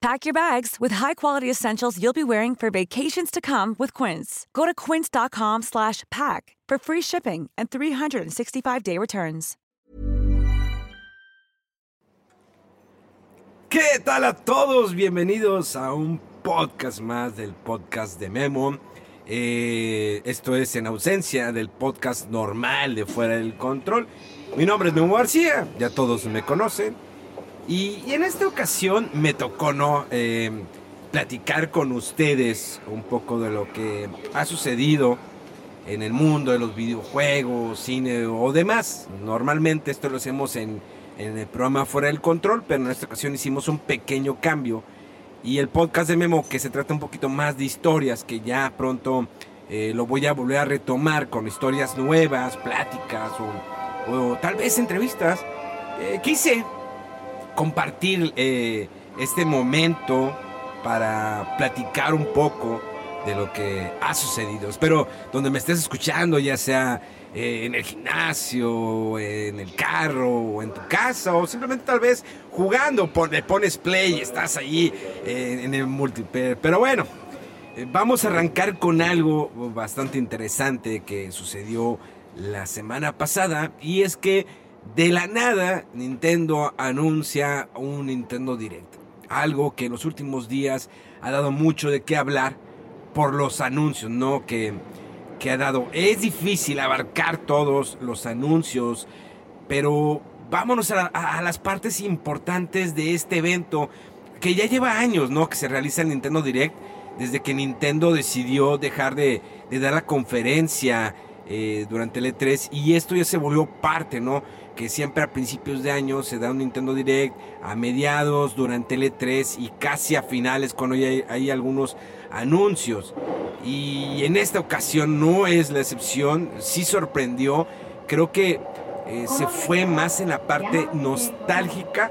Pack your bags with high-quality essentials you'll be wearing for vacations to come with Quince. Go to quince.com slash pack for free shipping and 365-day returns. ¿Qué tal a todos? Bienvenidos a un podcast más del podcast de Memo. Eh, esto es en ausencia del podcast normal de Fuera del Control. Mi nombre es Memo García, ya todos me conocen. Y, en esta ocasión me tocó no Eh, platicar con ustedes un poco de lo que ha sucedido en el mundo de los videojuegos, cine o demás. Normalmente esto lo hacemos en, en el programa Fuera del Control, pero en esta ocasión hicimos un pequeño cambio. Y el podcast de Memo, que se trata un poquito más de historias, que ya pronto eh, lo voy a volver a retomar con historias nuevas, pláticas o, o tal vez entrevistas. Eh, quise compartir eh, este momento para platicar un poco de lo que ha sucedido. Espero donde me estés escuchando, ya sea eh, en el gimnasio, en el carro, o en tu casa, o simplemente tal vez jugando, le pones play y estás ahí eh, en el multiplayer. Pero bueno, vamos a arrancar con algo bastante interesante que sucedió la semana pasada y es que de la nada Nintendo anuncia un Nintendo Direct. Algo que en los últimos días ha dado mucho de qué hablar por los anuncios, ¿no? Que, que ha dado. Es difícil abarcar todos los anuncios, pero vámonos a, la- a- a las partes importantes de este evento que ya lleva años, ¿no? Que se realiza el Nintendo Direct desde que Nintendo decidió dejar de, de dar la conferencia eh, durante el E3 y esto ya se volvió parte, ¿no? Que siempre a principios de año se da un Nintendo Direct, a mediados, durante el E3 y casi a finales cuando ya hay, algunos anuncios. Y en esta ocasión no es la excepción, sí sorprendió, creo que eh, se fue más en la parte nostálgica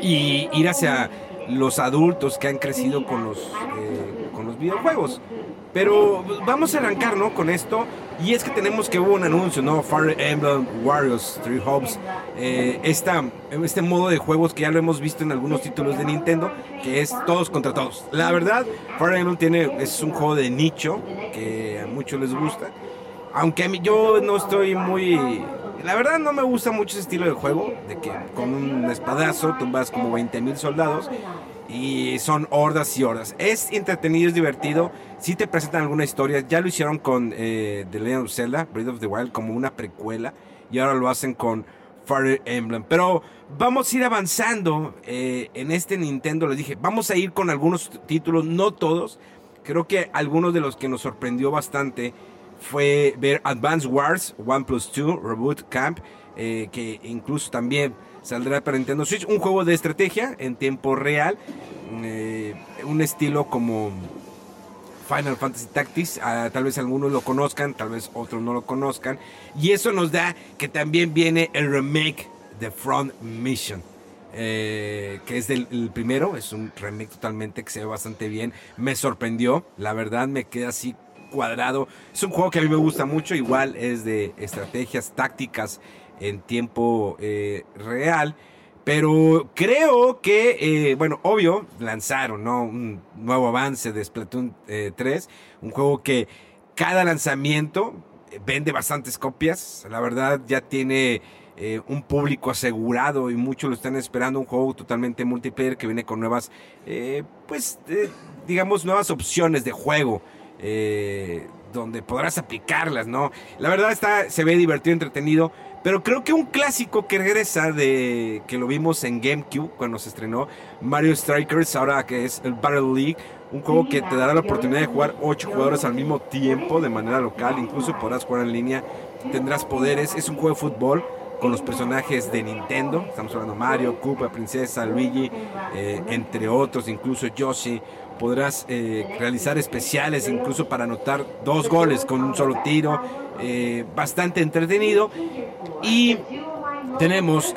y ir hacia los adultos que han crecido con los, eh, con los videojuegos. Pero vamos a arrancar, ¿no? Con esto. Y es que tenemos que hubo un anuncio, ¿no? Fire Emblem Warriors Three Hopes. Eh, esta, este modo de juegos que ya lo hemos visto en algunos títulos de Nintendo, que es todos contra todos. La verdad, Fire Emblem tiene, es un juego de nicho que a muchos les gusta. Aunque yo no estoy muy... La verdad no me gusta mucho ese estilo de juego, de que con un espadazo tumbas como 20 mil soldados y son hordas y hordas. Es entretenido, es divertido. Si te presentan alguna historia, ya lo hicieron con eh, The Legend of Zelda, Breath of the Wild, como una precuela, y ahora lo hacen con Fire Emblem. Pero vamos a ir avanzando eh, en este Nintendo. Les dije, vamos a ir con algunos títulos, no todos. Creo que algunos de los que nos sorprendió bastante fue ver Advance Wars One Plus 2 Reboot Camp, eh, que incluso también saldrá para Nintendo Switch. Un juego de estrategia en tiempo real, eh, un estilo como Final Fantasy Tactics. ah, tal vez algunos lo conozcan, tal vez otros no lo conozcan. Y eso nos da que también viene el remake de Front Mission. eh, que es del el primero, es un remake totalmente que se ve bastante bien. Me sorprendió, la verdad me queda así cuadrado. Es un juego que a mí me gusta mucho, igual es de estrategias tácticas en tiempo eh, real. Pero creo que, eh, bueno, obvio, lanzaron ¿no? un nuevo avance de Splatoon eh, 3, un juego que cada lanzamiento eh, vende bastantes copias, la verdad ya tiene un público asegurado y muchos lo están esperando, un juego totalmente multiplayer que viene con nuevas, pues, digamos, nuevas opciones de juego. donde podrás aplicarlas, ¿no? La verdad está, se ve divertido, entretenido, pero creo que un clásico que regresa de que lo vimos en GameCube cuando se estrenó Mario Strikers, ahora que es el Battle League, un juego que te dará la oportunidad de jugar 8 jugadores al mismo tiempo de manera local, incluso podrás jugar en línea, tendrás poderes, es un juego de fútbol con los personajes de Nintendo. Estamos hablando Mario, Koopa, Princesa, Luigi, eh, entre otros, incluso Yoshi. Podrás eh, realizar especiales incluso para anotar dos goles con un solo tiro. Eh, bastante entretenido. Y tenemos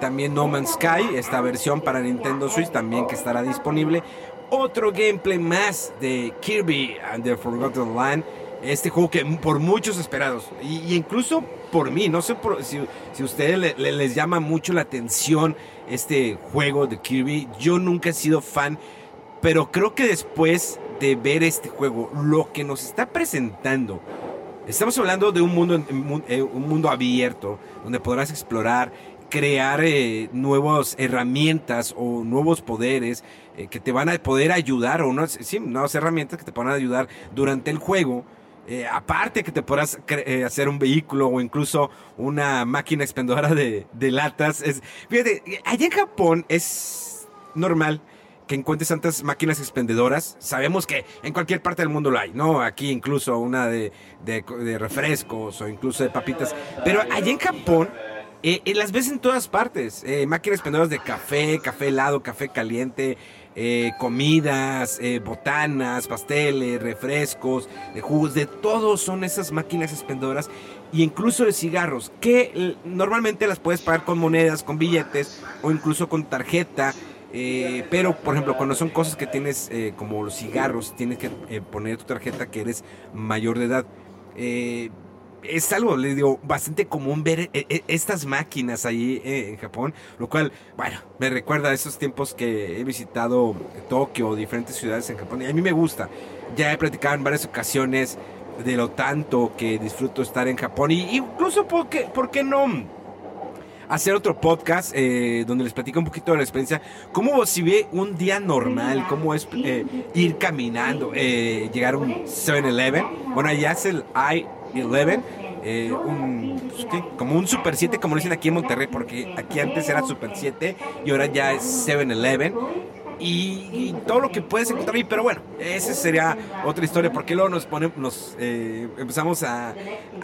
también No Man's Sky, esta versión para Nintendo Switch también que estará disponible. Otro gameplay más de Kirby and the Forgotten Land este juego que por muchos esperados, y, incluso por mí, no sé si, si a ustedes les llama mucho la atención este juego de Kirby, yo nunca he sido fan, pero creo que después de ver este juego, lo que nos está presentando, estamos hablando de un mundo, eh, un mundo abierto, donde podrás explorar, crear eh, nuevas herramientas o nuevos poderes eh, que te van a poder ayudar, o no, sí, nuevas herramientas que te van a ayudar durante el juego eh, aparte que te podrás eh, hacer un vehículo o incluso una máquina expendedora de, latas. Es, fíjate, allá en Japón es normal que encuentres tantas máquinas expendedoras. Sabemos que en cualquier parte del mundo lo hay, ¿no? Aquí incluso una de, refrescos o incluso de papitas. Pero allá en Japón eh, las ves en todas partes. máquinas expendedoras de café, café helado, café caliente. Eh, comidas, eh, botanas, pasteles, refrescos, de jugos, de todo son esas máquinas expendedoras y incluso de cigarros, que normalmente las puedes pagar con monedas, con billetes o incluso con tarjeta. Eh, pero, por ejemplo, cuando son cosas que tienes como los cigarros, tienes que poner tu tarjeta que eres mayor de edad es algo, le digo, bastante común ver eh, eh, estas máquinas ahí eh, en Japón, lo cual, bueno, me recuerda a esos tiempos que he visitado Tokio, diferentes ciudades en Japón, y a mí me gusta. Ya he platicado en varias ocasiones de lo tanto que disfruto estar en Japón, y incluso, ¿por qué, por qué no? Hacer otro podcast donde les platico un poquito de la experiencia, cómo si ve un día normal, cómo es ir caminando, llegar a un 7-Eleven, bueno, allá es el I 11, eh, un, pues, como un Super 7, como lo dicen aquí en Monterrey, porque aquí antes era Super 7 y ahora ya es 7-Eleven y, todo lo que puedes encontrar ahí. Pero bueno, esa sería otra historia, porque luego nos ponemos, nos eh, empezamos a,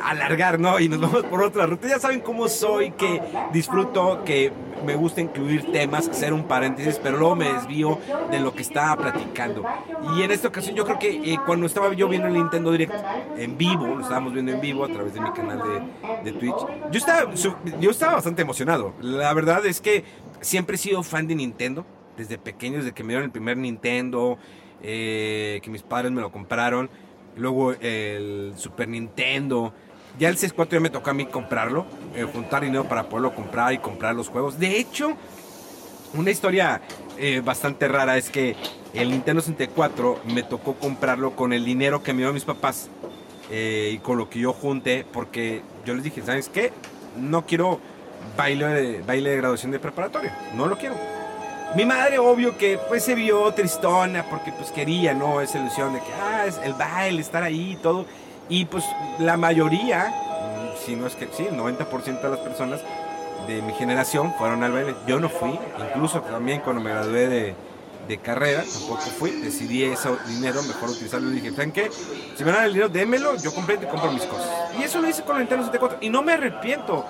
alargar, ¿no? Y nos vamos por otra ruta. Ya saben cómo soy, que disfruto, que me gusta incluir temas, hacer un paréntesis, pero luego me desvío de lo que estaba platicando. Y en esta ocasión yo creo que eh, cuando estaba yo viendo el Nintendo Direct en vivo, lo estábamos viendo en vivo a través de mi canal de, de Twitch, yo estaba, yo estaba bastante emocionado. La verdad es que siempre he sido fan de Nintendo desde pequeños, de que me dieron el primer Nintendo, eh, que mis padres me lo compraron, luego el Super Nintendo. Ya el 64 ya me tocó a mí comprarlo, eh, juntar dinero para poderlo comprar y comprar los juegos. De hecho, una historia eh, bastante rara es que el Nintendo 64 me tocó comprarlo con el dinero que me dio mis papás y con lo que yo junté, porque yo les dije, ¿sabes qué? No quiero baile baile de graduación de preparatoria, no lo quiero mi madre, obvio que pues se vio tristona porque pues quería, ¿no? Esa ilusión de que, ah, es el baile, estar ahí y todo. Y pues la mayoría, si no es que sí, el 90% de las personas de mi generación fueron al baile. Yo no fui, incluso también cuando me gradué de, de carrera, tampoco fui. Decidí ese dinero, mejor utilizarlo. Y dije, ¿saben qué? Si me dan el dinero, démelo, yo completo y compro mis cosas. Y eso lo hice con el Nintendo 74. Y no me arrepiento,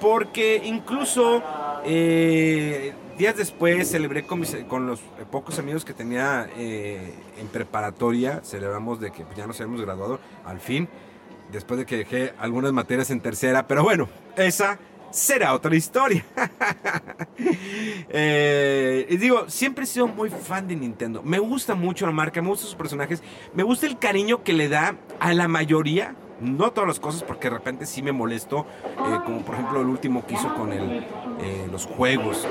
porque incluso... Eh, Días después celebré con, los pocos amigos que tenía eh, en preparatoria, celebramos de que ya nos habíamos graduado al fin, después de que dejé algunas materias en tercera, pero bueno, esa será otra historia. eh, y digo, siempre he sido muy fan de Nintendo, me gusta mucho la marca, me gustan sus personajes, me gusta el cariño que le da a la mayoría no todas las cosas, porque de repente sí me molesto, eh, como por ejemplo el último que hizo con el, eh, los juegos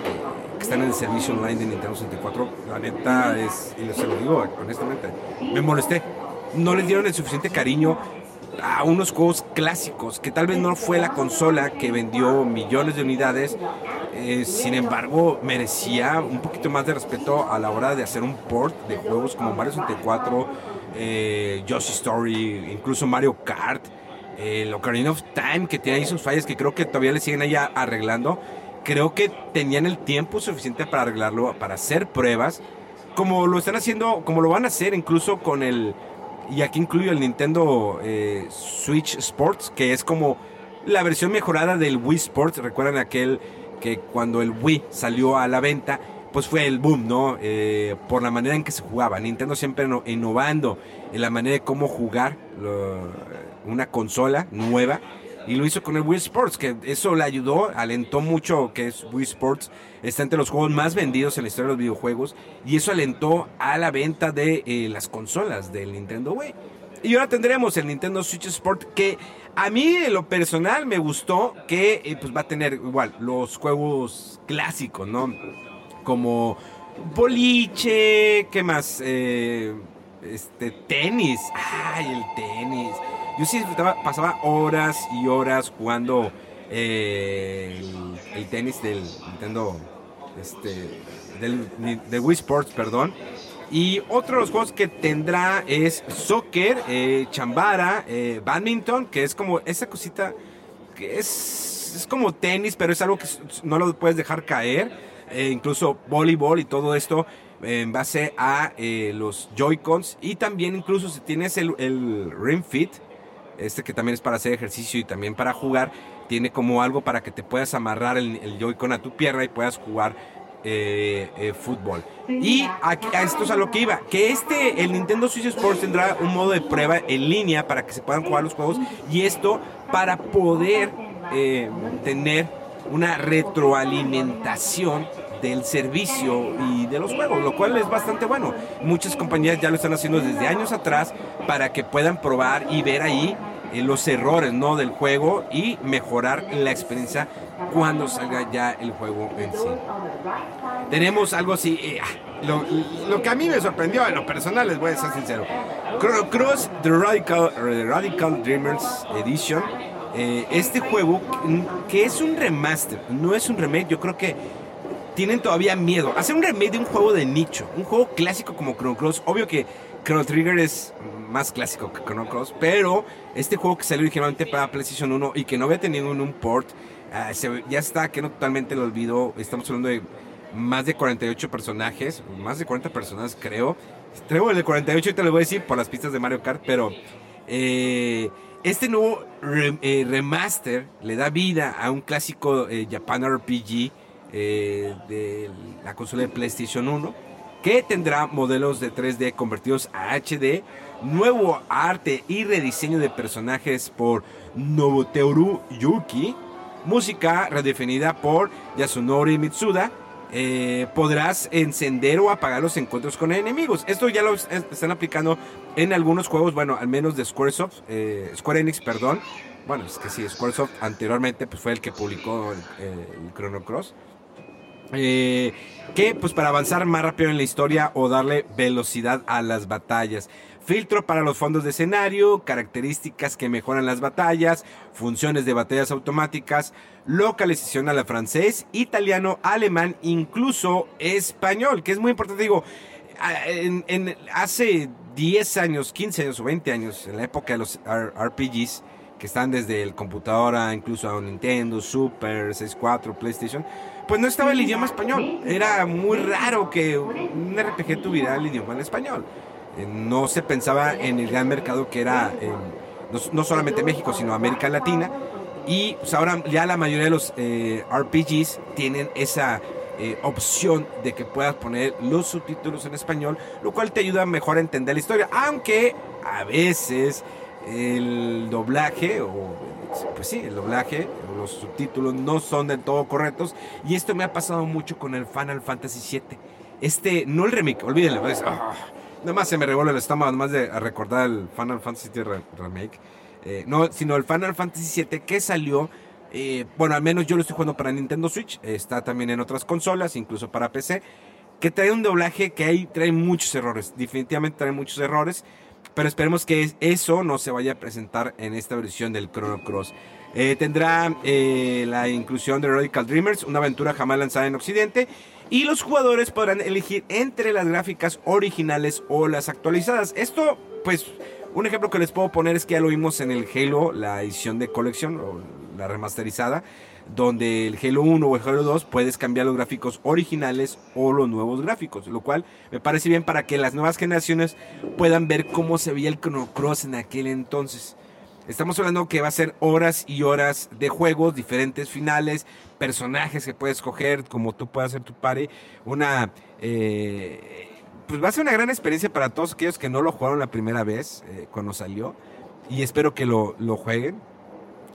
que están en el servicio online de Nintendo 64. La neta es, y se lo digo honestamente, me molesté. No les dieron el suficiente cariño a unos juegos clásicos, que tal vez no fue la consola que vendió millones de unidades, eh, sin embargo merecía un poquito más de respeto a la hora de hacer un port de juegos como Mario 64, eh, Yoshi Story, incluso Mario Kart, el Ocarina of Time, que tiene ahí sus fallas que creo que todavía le siguen ahí arreglando. Creo que tenían el tiempo suficiente para arreglarlo, para hacer pruebas, como lo están haciendo, como lo van a hacer incluso con el, y aquí incluyo el Nintendo eh, Switch Sports, que es como la versión mejorada del Wii Sports. Recuerdan aquel que cuando el Wii salió a la venta, pues fue el boom, ¿no? Eh, por la manera en que se jugaba. Nintendo siempre innovando en la manera de cómo jugar una consola nueva. Y lo hizo con el Wii Sports, que eso le ayudó, alentó mucho que es Wii Sports. Está entre los juegos más vendidos en la historia de los videojuegos. Y eso alentó a la venta de eh, las consolas del Nintendo Wii. Y ahora tendremos el Nintendo Switch Sport que a mí en lo personal me gustó que eh, pues va a tener igual los juegos clásicos, ¿no? Como boliche, ¿qué más? Eh, este, tenis. Ay, el tenis. Yo sí pasaba horas y horas jugando eh, el, tenis del Nintendo, este, del, de Wii Sports, perdón. Y otro de los juegos que tendrá es soccer, eh, chambara, eh, badminton, que es como esa cosita que es, es como tenis, pero es algo que no lo puedes dejar caer. Eh, incluso voleibol y todo esto en base a los Joy-Cons. Y también incluso si tienes el, el Ring Fit, este que también es para hacer ejercicio y también para jugar, tiene como algo para que te puedas amarrar el, el Joy-Con a tu pierna y puedas jugar eh, eh, fútbol. Y a, esto es a lo que iba, que este, el Nintendo Switch Sports tendrá un modo de prueba en línea para que se puedan jugar los juegos y esto para poder eh, tener una retroalimentación del servicio y de los juegos, lo cual es bastante bueno. Muchas compañías ya lo están haciendo desde años atrás para que puedan probar y ver ahí los errores ¿no? del juego y mejorar la experiencia cuando salga ya el juego en sí. Tenemos algo así, eh, ah, lo, que a mí me sorprendió en lo personal, les voy a ser sincero. Cross The Radical, Radical Dreamers Edition. Eh, este juego, que es un remaster, no es un remake, yo creo que tienen todavía miedo. Hacer un remake de un juego de nicho, un juego clásico como Chrono Cross, obvio que Chrono Trigger es más clásico que Chrono Cross, pero este juego que salió originalmente para PlayStation 1 y que no había tenido un port, ah, ya está, que no totalmente lo olvido. Estamos hablando de más de 48 personajes, más de 40 personas creo. Traigo el de 48 y te lo voy a decir por las pistas de Mario Kart, pero eh, este nuevo eh, remaster le da vida a un clásico eh, Japan RPG de la consola de PlayStation 1 que tendrá modelos de 3D convertidos a HD, nuevo arte y rediseño de personajes por Nobuteru Yuki, música redefinida por Yasunori Mitsuda, eh, podrás encender o apagar los encuentros con enemigos. Esto ya lo están aplicando en algunos juegos, bueno, al menos de Squaresoft, eh, Square Enix, perdón. Bueno, es que sí, Squaresoft anteriormente pues, fue el que publicó el Chrono Cross. Eh, que pues para avanzar más rápido en la historia o darle velocidad a las batallas. Filtro para los fondos de escenario, características que mejoran las batallas, funciones de batallas automáticas, localización a la francés, italiano, alemán, incluso español, que es muy importante. Digo, en, hace 10 años, 15 años o 20 años, en la época de los RPGs, que están desde el computadora, incluso a Nintendo, Super, 64, PlayStation, pues no estaba el idioma español. Era muy raro que un RPG tuviera el idioma en español. Eh, no se pensaba en el gran mercado que era no, solamente México, sino América Latina. Y pues ahora ya la mayoría de los eh, RPGs tienen esa eh, opción de que puedas poner los subtítulos en español, lo cual te ayuda mejor a entender la historia. Aunque a veces el doblaje o pues sí, el doblaje, los subtítulos no son del todo correctos. Y esto me ha pasado mucho con el Final Fantasy VII. Este, no el remake, olvídenlo. Pues, ah, nada más se me revuelve el estómago, más de recordar el Final Fantasy VII remake. Eh, no, sino el Final Fantasy VII que salió. Eh, bueno, al menos yo lo estoy jugando para Nintendo Switch. está también en otras consolas, incluso para PC. Que trae un doblaje que ahí trae muchos errores. Definitivamente trae muchos errores. Pero esperemos que eso no se vaya a presentar en esta versión del Chrono Cross. Eh, tendrá eh, la inclusión de Radical Dreamers, una aventura jamás lanzada en Occidente. Y los jugadores podrán elegir entre las gráficas originales o las actualizadas. Esto, pues, un ejemplo que les puedo poner es que ya lo vimos en el Halo, la edición de colección o la remasterizada donde el Halo 1 o el Halo 2 puedes cambiar los gráficos originales o los nuevos gráficos, lo cual me parece bien para que las nuevas generaciones puedan ver cómo se veía el Chrono Cross en aquel entonces. Estamos hablando que va a ser horas y horas de juegos, diferentes finales, personajes que puedes escoger, como tú puedas hacer tu party. Una. Eh, pues va a ser una gran experiencia para todos aquellos que no lo jugaron la primera vez eh, cuando salió. Y espero que lo, lo jueguen.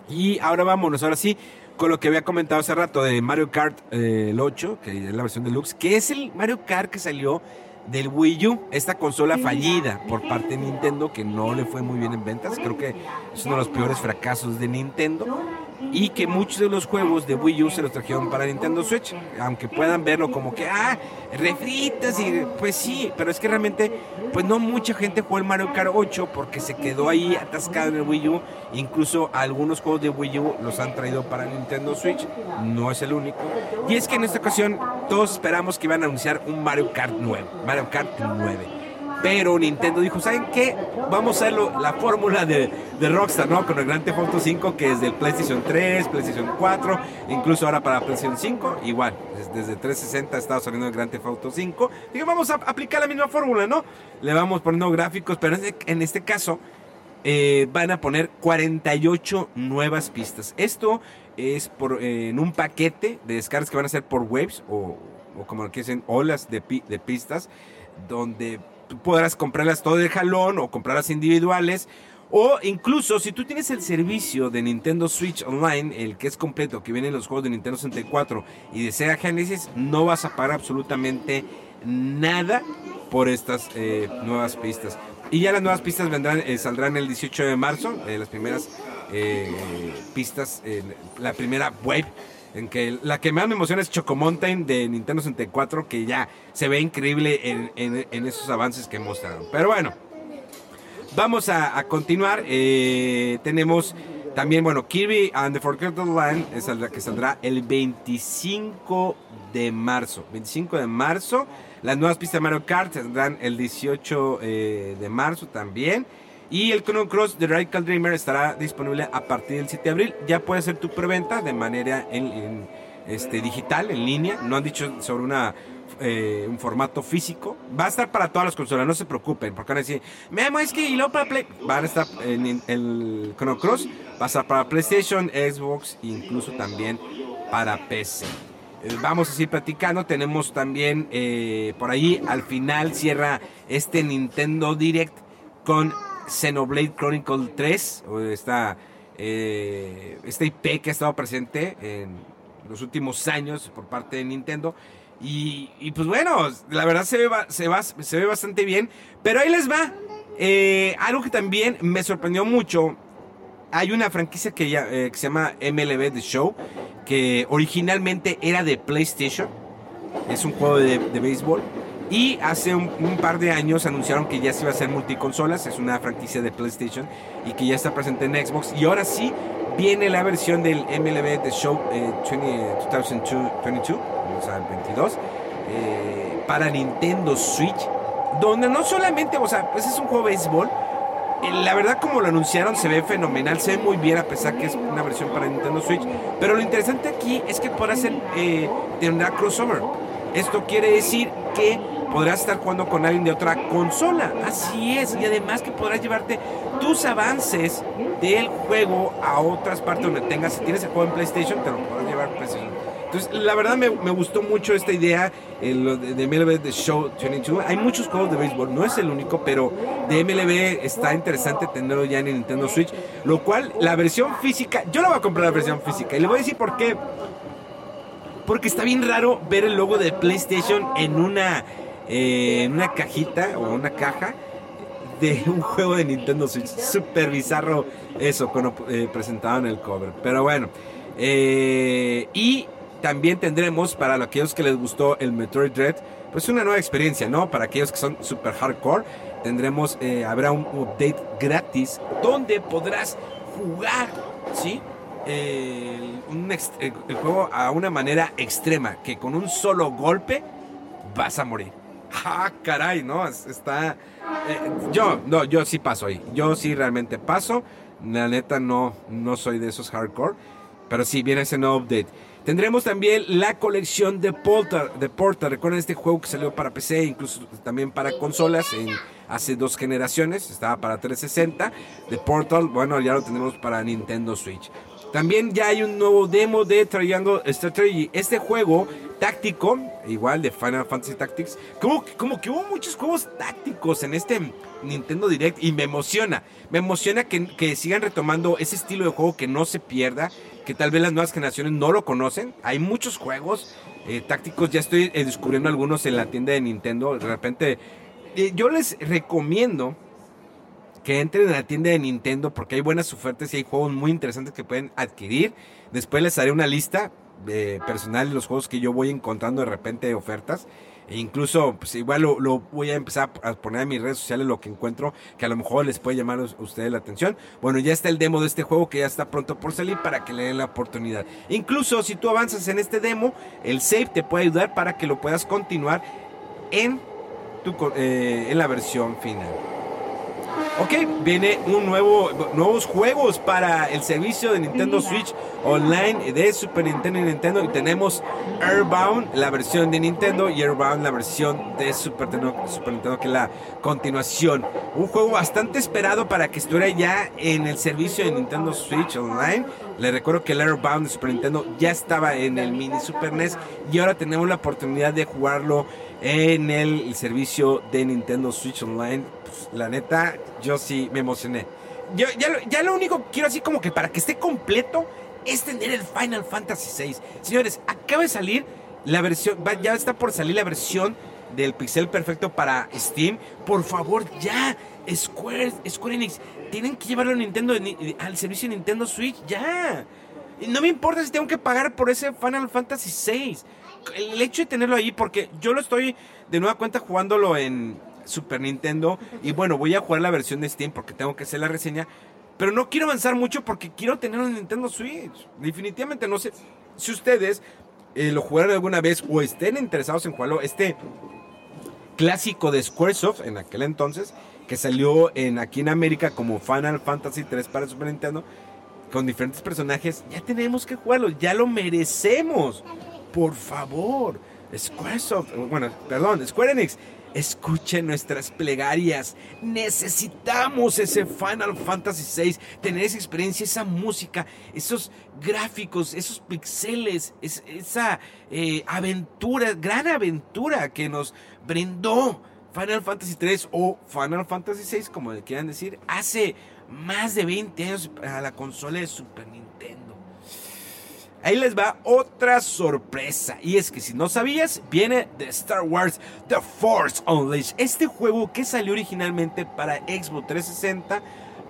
Y ahora vámonos, ahora sí, con lo que había comentado hace rato de Mario Kart eh, el 8, que es la versión deluxe, que es el Mario Kart que salió del Wii U, esta consola fallida por parte de Nintendo que no le fue muy bien en ventas, creo que es uno de los peores fracasos de Nintendo y que muchos de los juegos de Wii U se los trajeron para Nintendo Switch, aunque puedan verlo como que, ah, refritas y pues sí, pero es que realmente, pues no mucha gente jugó el Mario Kart 8 porque se quedó ahí atascado en el Wii U, incluso algunos juegos de Wii U los han traído para Nintendo Switch, no es el único, y es que en esta ocasión todos esperamos que iban a anunciar un Mario Kart 9, Mario Kart 9 pero Nintendo dijo, ¿saben qué? Vamos a hacerlo la fórmula de, de, Rockstar, ¿no? Con el Grand Theft Auto 5, que es del PlayStation 3, PlayStation 4, incluso ahora para PlayStation 5, igual, desde 360 ha estado saliendo el Grand Theft Auto 5. Digo, vamos a aplicar la misma fórmula, ¿no? Le vamos poniendo gráficos, pero en este caso eh, van a poner 48 nuevas pistas. Esto es por, en un paquete de descargas que van a ser por waves o, o como que dicen, olas de, de pistas, donde podrás comprarlas todo de jalón o comprarlas individuales. O incluso si tú tienes el servicio de Nintendo Switch Online, el que es completo, que vienen los juegos de Nintendo 64 y de Sega Genesis, no vas a pagar absolutamente nada por estas eh, nuevas pistas. Y ya las nuevas pistas vendrán, eh, saldrán el 18 de marzo, eh, las primeras pistas, la primera web en que la que más me emociona es Choco Mountain de Nintendo 64, que ya se ve increíble en, esos avances que mostraron. Pero bueno, vamos a, continuar. Eh, tenemos también, bueno, Kirby and the Forgotten Land, es la que saldrá el 25 de marzo. 25 de marzo. Las nuevas pistas de Mario Kart saldrán el 18 eh, de marzo también. Y el Chrono Cross de Radical Dreamer estará disponible a partir del 7 de abril. Ya puedes hacer tu preventa de manera este, digital, en línea. No han dicho sobre una eh, un formato físico. Va a estar para todas las consolas, no se preocupen, porque van a decir, Memo, es que y luego para Play. Van a estar en, el Chrono Cross, va a estar para PlayStation, Xbox, incluso también para PC. Eh, vamos a seguir platicando. Tenemos también eh, por ahí al final cierra este Nintendo Direct con Xenoblade Chronicle 3, esta, eh, esta IP que ha estado presente en los últimos años por parte de Nintendo. Y, pues bueno, la verdad se ve, se, se ve bastante bien. Pero ahí les va. Eh, algo que también me sorprendió mucho. Hay una franquicia que, eh, que se llama MLB The Show. Que originalmente era de PlayStation. Es un juego de, de béisbol. Y hace un, par de años anunciaron que ya se iba a hacer multiconsolas, es una franquicia de PlayStation y que ya está presente en Xbox. Y ahora sí viene la versión del MLB The Show 2022, eh, o sea, el 22, eh, para Nintendo Switch, donde no solamente, o sea, pues es un juego de béisbol. Eh, la verdad, como lo anunciaron, se ve fenomenal, se ve muy bien, a pesar que es una versión para Nintendo Switch. Pero lo interesante aquí es que podrá ser, tendrá crossover. Esto quiere decir que podrás estar jugando con alguien de otra consola. Así es. Y además que podrás llevarte tus avances del juego a otras partes donde tengas. Si tienes el juego en PlayStation, te lo podrás llevar PlayStation. Entonces, la verdad me, gustó mucho esta idea de, de, MLB The Show 22. Hay muchos juegos de béisbol, no es el único, pero de MLB está interesante tenerlo ya en el Nintendo Switch. Lo cual, la versión física, yo la voy a comprar la versión física. Y le voy a decir por qué. Porque está bien raro ver el logo de PlayStation en una eh, una cajita o una caja de un juego de Nintendo Switch. Súper bizarro eso cuando eh, presentaban el cover. Pero bueno. Eh, y también tendremos para aquellos que les gustó el Metroid Dread, pues una nueva experiencia, ¿no? Para aquellos que son super hardcore, tendremos, habrá un update gratis donde podrás jugar, ¿sí? El juego a una manera extrema, que con un solo golpe vas a morir ah, caray, ¿no? Está... Eh, yo, no, yo sí paso ahí. Yo sí realmente paso. La neta no, no soy de esos hardcore. Pero sí, viene ese nuevo update. Tendremos también la colección de Portal. De Portal. Recuerden este juego que salió para PC, incluso también para consolas en hace dos generaciones, estaba para 360. The Portal, bueno, ya lo tenemos para Nintendo Switch. También ya hay un nuevo demo de Triangle Strategy. Este juego táctico, igual de Final Fantasy Tactics, como, como que hubo muchos juegos tácticos en este Nintendo Direct y me emociona. Me emociona que, que sigan retomando ese estilo de juego que no se pierda, que tal vez las nuevas generaciones no lo conocen. Hay muchos juegos eh, tácticos, ya estoy eh, descubriendo algunos en la tienda de Nintendo. De repente, eh, yo les recomiendo que entren a la tienda de Nintendo porque hay buenas ofertas y hay juegos muy interesantes que pueden adquirir. Después les haré una lista eh, personal de los juegos que yo voy encontrando de repente ofertas. E incluso, pues igual lo, voy a empezar a poner en mis redes sociales lo que encuentro que a lo mejor les puede llamar a ustedes la atención. Bueno, ya está el demo de este juego que ya está pronto por salir para que le den la oportunidad. Incluso si tú avanzas en este demo, el save te puede ayudar para que lo puedas continuar en, tu, eh, en la versión final. Ok, viene un nuevo, nuevos juegos para el servicio de Nintendo Switch Online de Super Nintendo y Nintendo. Y tenemos Airbound, la versión de Nintendo, y Airbound, la versión de Super Nintendo, Super Nintendo, que es la continuación. Un juego bastante esperado para que estuviera ya en el servicio de Nintendo Switch Online. Le recuerdo que el Airbound de Super Nintendo ya estaba en el mini Super NES y ahora tenemos la oportunidad de jugarlo en el servicio de Nintendo Switch Online. La neta, yo sí me emocioné. Yo, ya, lo, ya lo único que quiero así como que para que esté completo es tener el Final Fantasy VI. Señores, acaba de salir la versión, ya está por salir la versión del pixel perfecto para Steam. Por favor, ya. Square, Square Enix, tienen que llevarlo a Nintendo, al servicio de Nintendo Switch, ya. No me importa si tengo que pagar por ese Final Fantasy VI el hecho de tenerlo ahí, porque yo lo estoy de nueva cuenta jugándolo en Super Nintendo. Y bueno, voy a jugar la versión de Steam porque tengo que hacer la reseña. Pero no quiero avanzar mucho porque quiero tener un Nintendo Switch. Definitivamente no sé si ustedes eh, lo jugaron alguna vez o estén interesados en jugarlo. Este clásico de Squaresoft en aquel entonces, que salió en, aquí en América como Final Fantasy 3 para Super Nintendo, con diferentes personajes. Ya tenemos que jugarlo, ya lo merecemos por favor, Squaresoft, bueno, perdón, Square Enix, escuchen nuestras plegarias. Necesitamos ese Final Fantasy VI, tener esa experiencia, esa música, esos gráficos, esos pixeles, esa eh, aventura, gran aventura que nos brindó Final Fantasy III o Final Fantasy VI, como le quieran decir, hace más de 20 años a la consola de Super Nintendo. Ahí les va otra sorpresa. Y es que si no sabías, viene de Star Wars The Force Unleashed. Este juego que salió originalmente para Xbox 360,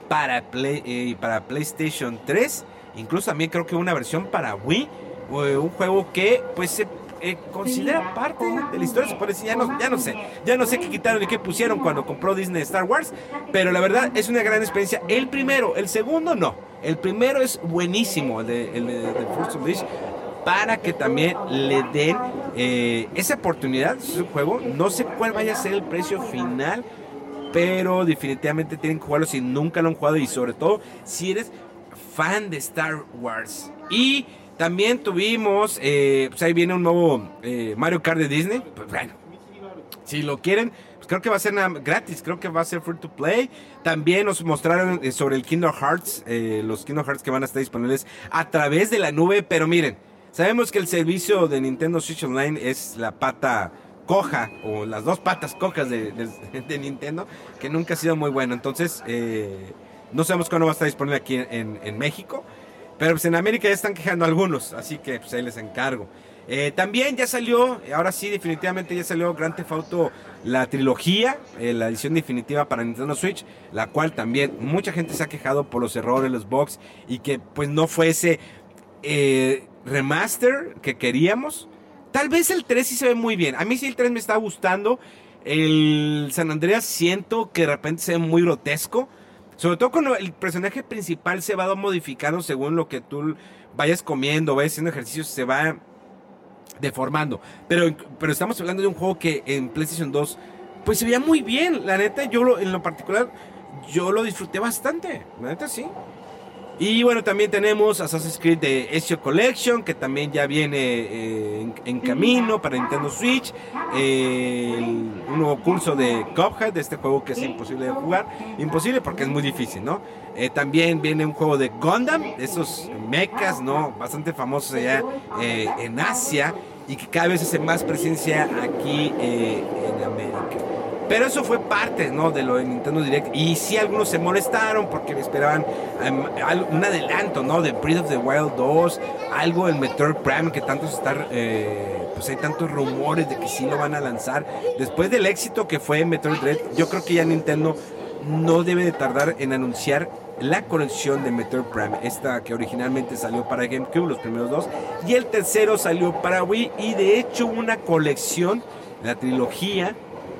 para, eh, para PlayStation 3. Incluso también creo que una versión para Wii. un juego que pues se eh, considera parte de la historia. Se decir, ya no, ya no sé. Ya no sé qué quitaron y qué pusieron cuando compró Disney Star Wars. Pero la verdad es una gran experiencia. El primero, el segundo no. El primero es buenísimo, el de, el Force para que también le den eh, esa oportunidad, es un juego. No sé cuál vaya a ser el precio final, pero definitivamente tienen que jugarlo si nunca lo han jugado y sobre todo si eres fan de Star Wars. Y también tuvimos, eh, pues ahí viene un nuevo eh, Mario Kart de Disney. Pues bueno, si lo quieren, creo que va a ser gratis, creo que va a ser free to play. También nos mostraron eh, sobre el Kingdom Hearts, eh, los Kingdom Hearts que van a estar disponibles a través de la nube, pero miren, sabemos que el servicio de Nintendo Switch Online es la pata coja o las dos patas cojas de, Nintendo, que nunca ha sido muy bueno. Entonces, no sabemos cuándo va a estar disponible aquí en, México, pero pues en América ya están quejando algunos, así que pues ahí les encargo. Eh, también ya salió, ahora sí, definitivamente ya salió Grand Theft Auto, la trilogía, eh, la edición definitiva para Nintendo Switch, la cual también mucha gente se ha quejado por los errores, los bugs, y que pues no fue ese eh, remaster que queríamos. Tal vez el 3 sí se ve muy bien. A mí sí el 3 me está gustando. El San Andreas siento que de repente se ve muy grotesco. Sobre todo cuando el personaje principal se va modificando según lo que tú vayas comiendo, vayas haciendo ejercicios, se va deformando. Pero, pero estamos hablando de un juego que en PlayStation 2 pues se veía muy bien. La neta, yo lo, en lo particular, yo lo disfruté bastante. La neta, sí. Y bueno, también tenemos Assassin's Creed de Ezio Collection, que también ya viene eh, en, camino para Nintendo Switch. un nuevo curso de Cuphead, de este juego que es imposible de jugar. Imposible porque es muy difícil, ¿no? Eh, también viene un juego de Gundam, esos mechas, ¿no? Bastante famosos allá eh, en Asia y que cada vez hace más presencia aquí en América. Pero eso fue parte, ¿no? De lo de Nintendo Direct. Y sí, algunos se molestaron porque esperaban em, un adelanto, ¿no? De Breath of the Wild 2, algo del Metroid Prime que tanto está... Eh, pues hay tantos rumores de que sí lo van a lanzar. Después del éxito que fue Metroid Dread, yo creo que ya Nintendo no debe de tardar en anunciar la colección de Metroid Prime, esta que originalmente salió para GameCube, los primeros dos, y el tercero salió para Wii, y de hecho una colección, la trilogía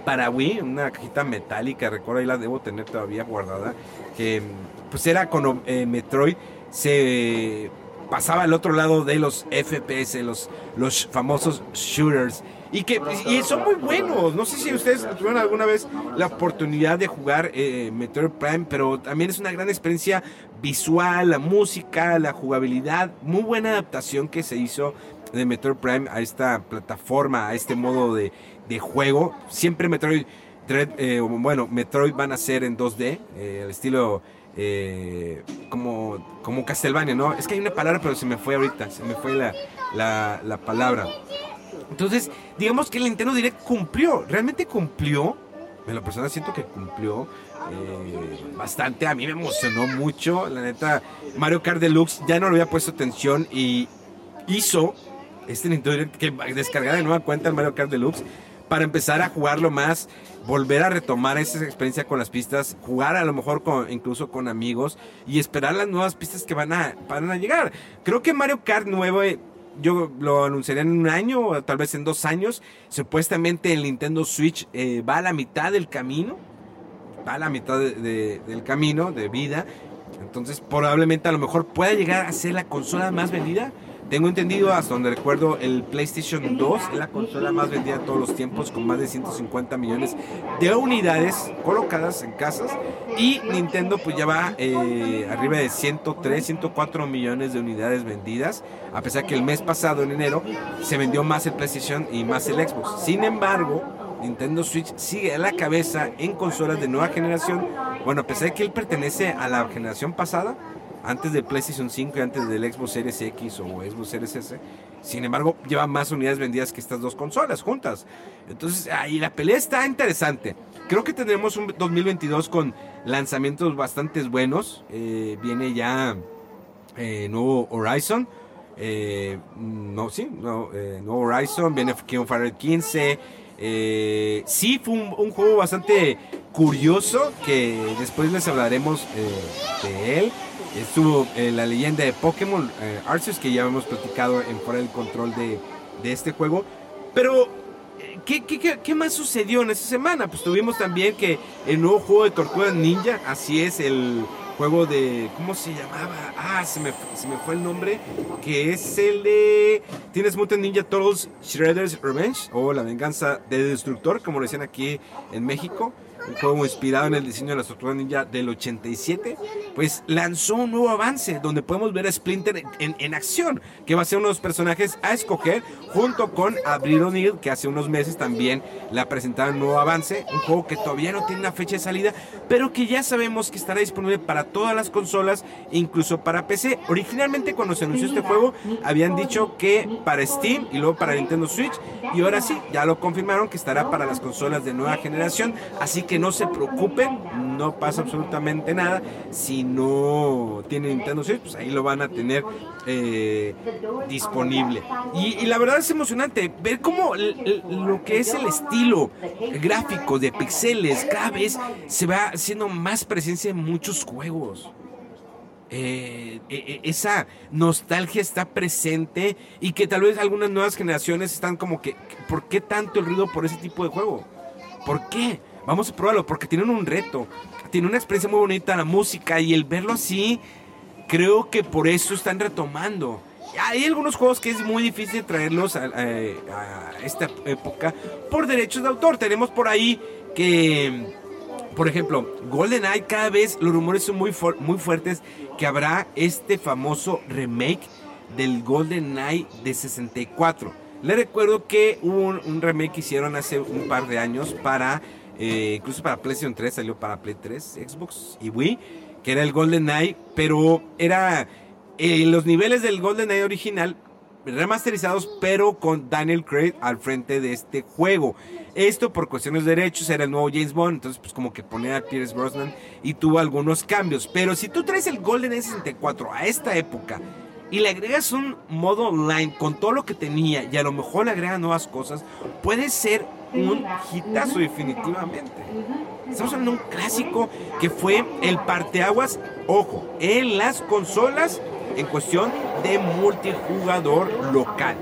para Wii, una cajita metálica, recuerdo ahí la debo tener todavía guardada, que pues era con eh, Metroid, se pasaba al otro lado de los FPS, los, los famosos shooters. Y que y son muy buenos. No sé si ustedes tuvieron alguna vez la oportunidad de jugar eh, Metroid Prime, pero también es una gran experiencia visual, la música, la jugabilidad. Muy buena adaptación que se hizo de Metroid Prime a esta plataforma, a este modo de, de juego. Siempre Metroid, eh, bueno, Metroid van a ser en 2D, eh, el estilo eh, como, como Castlevania, ¿no? Es que hay una palabra, pero se me fue ahorita, se me fue la, la, palabra. Entonces, digamos que el Nintendo Direct cumplió, realmente cumplió. En la persona siento que cumplió bastante. A mí me emocionó mucho. La neta, Mario Kart Deluxe ya no le había puesto atención y hizo este Nintendo Direct que descargar de nueva cuenta el Mario Kart Deluxe para empezar a jugarlo más, volver a retomar esa experiencia con las pistas, jugar a lo mejor incluso con amigos y esperar las nuevas pistas que van a, llegar. Creo que Mario Kart nuevo eh, yo lo anunciaría en un año o tal vez en dos años. Supuestamente el Nintendo Switch eh, va a la mitad del camino, va a la mitad del camino de vida. Entonces probablemente a lo mejor pueda llegar a ser la consola más vendida tengo entendido, hasta donde recuerdo, el PlayStation 2 es la consola más vendida de todos los tiempos, con más de 150 millones de unidades colocadas en casas. Y Nintendo, pues ya va eh, arriba de 103, 104 millones de unidades vendidas. A pesar que el mes pasado, en enero, se vendió más el PlayStation y más el Xbox. Sin embargo, Nintendo Switch sigue a la cabeza en consolas de nueva generación. Bueno, a pesar de que él pertenece a la generación pasada, antes del PlayStation 5 y antes del Xbox Series X o Xbox Series S. Sin embargo, lleva más unidades vendidas que estas dos consolas juntas. Entonces, ahí la pelea está interesante. Creo que tendremos un 2022 con lanzamientos bastante buenos. Eh, viene ya eh, nuevo Horizon. Eh, no, sí, no, nuevo Horizon. Viene King Fire 15. sí, fue un, juego bastante curioso que después les hablaremos de él estuvo eh, la leyenda de Pokémon eh, Arceus, que ya hemos platicado en fuera del control de, este juego. Pero, eh, ¿qué, qué, más sucedió en esa semana? Pues tuvimos también que el nuevo juego de Tortugas Ninja, así es, el juego de. ¿Cómo se llamaba? Ah, se me, se me fue el nombre. Que es el de. Tienes Mutant Ninja Turtles Shredder's Revenge, o La Venganza de Destructor, como lo decían aquí en México un juego inspirado en el diseño de la Tortuga Ninja del 87, pues lanzó un nuevo avance donde podemos ver a Splinter en, acción, que va a ser uno de los personajes a escoger junto con Abril O'Neill, que hace unos meses también la presentaron un nuevo avance, un juego que todavía no tiene una fecha de salida, pero que ya sabemos que estará disponible para todas las consolas, incluso para PC. Originalmente cuando se anunció este juego habían dicho que para Steam y luego para Nintendo Switch, y ahora sí, ya lo confirmaron que estará para las consolas de nueva generación, así que que no se preocupen, no pasa absolutamente nada. Si no tienen Nintendo Switch, pues ahí lo van a tener eh, disponible. Y, la verdad es emocionante ver cómo lo que es el estilo gráfico de pixeles cada vez se va haciendo más presencia en muchos juegos. Eh, e, e, esa nostalgia está presente y que tal vez algunas nuevas generaciones están como que, ¿por qué tanto el ruido por ese tipo de juego? ¿Por qué? Vamos a probarlo porque tienen un reto. Tiene una experiencia muy bonita la música y el verlo así, creo que por eso están retomando. Hay algunos juegos que es muy difícil traerlos a, esta época por derechos de autor. Tenemos por ahí que por ejemplo, GoldenEye cada vez los rumores son muy, muy fuertes que habrá este famoso remake del GoldenEye de 64. Le recuerdo que hubo un, remake que hicieron hace un par de años para, eh, incluso para PlayStation 3, salió para Play 3, Xbox y Wii, que era el GoldenEye, pero era eh, los niveles del GoldenEye original remasterizados, pero con Daniel Craig al frente de este juego. Esto por cuestiones de derechos era el nuevo James Bond, entonces pues como que ponía a Pierce Brosnan y tuvo algunos cambios. Pero si tú traes el Golden S64 a esta época y le agregas un modo online con todo lo que tenía y a lo mejor le agregas nuevas cosas, puede ser un hitazo definitivamente. Estamos hablando de un clásico que fue el parteaguas, ojo, en las consolas en cuestión de multijugador local.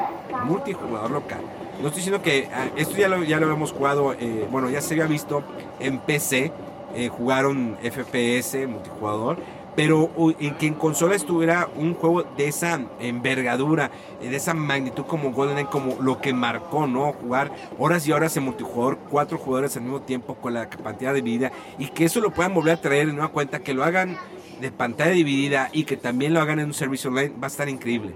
Multijugador local. No estoy diciendo que ah, esto ya lo, ya lo hemos jugado, eh, bueno, ya se había visto en PC, eh, jugaron FPS, multijugador, pero que en consola estuviera un juego de esa envergadura, eh, de esa magnitud como GoldenEye, como lo que marcó, ¿no? Jugar horas y horas en multijugador, cuatro jugadores al mismo tiempo con la cantidad de vida y que eso lo puedan volver a traer en una cuenta, que lo hagan de pantalla dividida y que también lo hagan en un servicio online, va a estar increíble.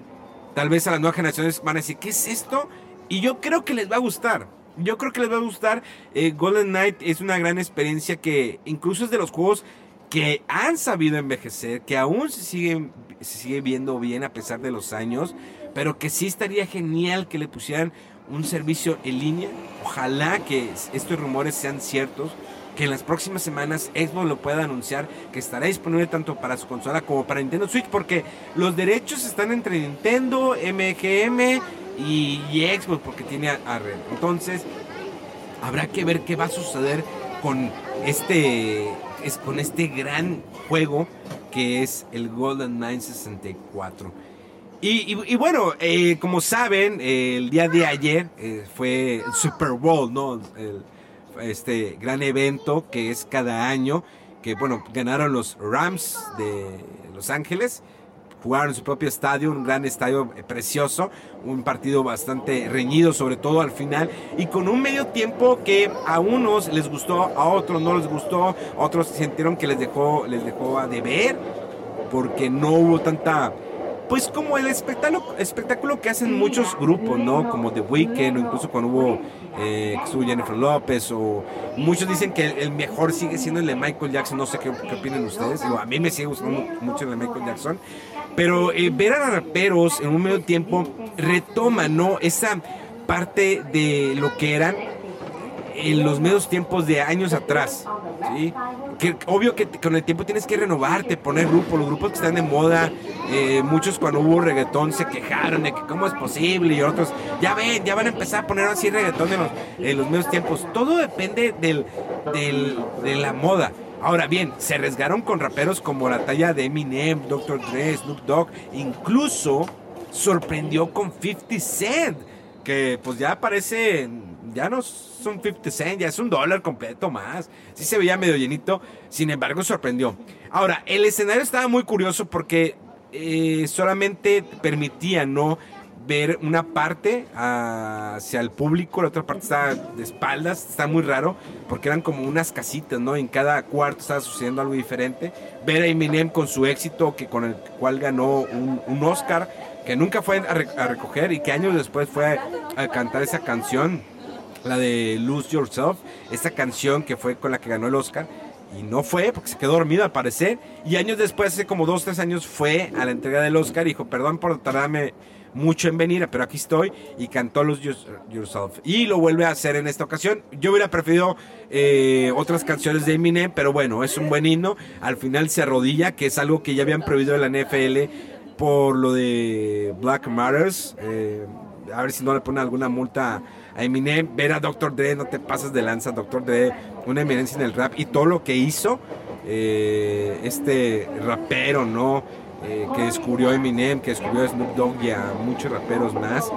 Tal vez a las nuevas generaciones van a decir, ¿qué es esto? Y yo creo que les va a gustar. Yo creo que les va a gustar. Eh, Golden Knight es una gran experiencia que incluso es de los juegos que han sabido envejecer, que aún se sigue, se sigue viendo bien a pesar de los años, pero que sí estaría genial que le pusieran un servicio en línea. Ojalá que estos rumores sean ciertos, que en las próximas semanas Xbox lo pueda anunciar, que estará disponible tanto para su consola como para Nintendo Switch, porque los derechos están entre Nintendo, MGM, y, Xbox porque tiene a, Red. Entonces, habrá que ver qué va a suceder con este, es, con este gran juego que es el Golden 964. Y, y, bueno, eh, como saben, el día de ayer eh, fue el Super Bowl, ¿no? este gran evento que es cada año, que bueno, ganaron los Rams de Los Ángeles jugaron en su propio estadio, un gran estadio eh, precioso, un partido bastante reñido, sobre todo al final, y con un medio tiempo que a unos les gustó, a otros no les gustó, otros sintieron que les dejó, les dejó a deber, porque no hubo tanta pues como el espectáculo, espectáculo que hacen muchos grupos, ¿no? Como The Weeknd o incluso cuando hubo eh, Jennifer López o muchos dicen que el, mejor sigue siendo el de Michael Jackson, no sé qué, qué opinan ustedes, a mí me sigue gustando mucho el de Michael Jackson, pero eh, ver a raperos en un medio tiempo retoma, ¿no? Esa parte de lo que eran en los medios tiempos de años atrás, ¿sí? Que obvio que con el tiempo tienes que renovarte, poner grupos, los grupos que están de moda, eh, muchos cuando hubo reggaetón se quejaron de que cómo es posible y otros, ya ven, ya van a empezar a poner así reggaetón en los, en los medios tiempos, todo depende del, del, de la moda. Ahora bien, se arriesgaron con raperos como la talla de Eminem, Dr. Dre, Snoop Dogg, incluso sorprendió con 50 Cent, que pues ya parece, ya no son 50 Cent, ya es un dólar completo más. Sí se veía medio llenito, sin embargo sorprendió. Ahora, el escenario estaba muy curioso porque eh, solamente permitía, ¿no? Ver una parte hacia el público, la otra parte está de espaldas, está muy raro, porque eran como unas casitas, ¿no? En cada cuarto estaba sucediendo algo diferente. Ver a Eminem con su éxito, que con el cual ganó un, Oscar, que nunca fue a, recoger y que años después fue a, cantar esa canción, la de Lose Yourself, esa canción que fue con la que ganó el Oscar. Y no fue, porque se quedó dormido al parecer. Y años después, hace como dos, tres años, fue a la entrega del Oscar y dijo, perdón por tardarme mucho en venir, pero aquí estoy y cantó los Yourself. Y lo vuelve a hacer en esta ocasión. Yo hubiera preferido eh, otras canciones de Eminem, pero bueno, es un buen himno. Al final se arrodilla, que es algo que ya habían prohibido en la NFL por lo de Black Matters. Eh, a ver si no le ponen alguna multa a Eminem. Ver a Dr. Dre, no te pasas de lanza, Dr. Dre, una eminencia en el rap y todo lo que hizo eh, este rapero, ¿no? Eh, que descubrió Eminem, que descubrió Snoop Dogg y a muchos raperos más.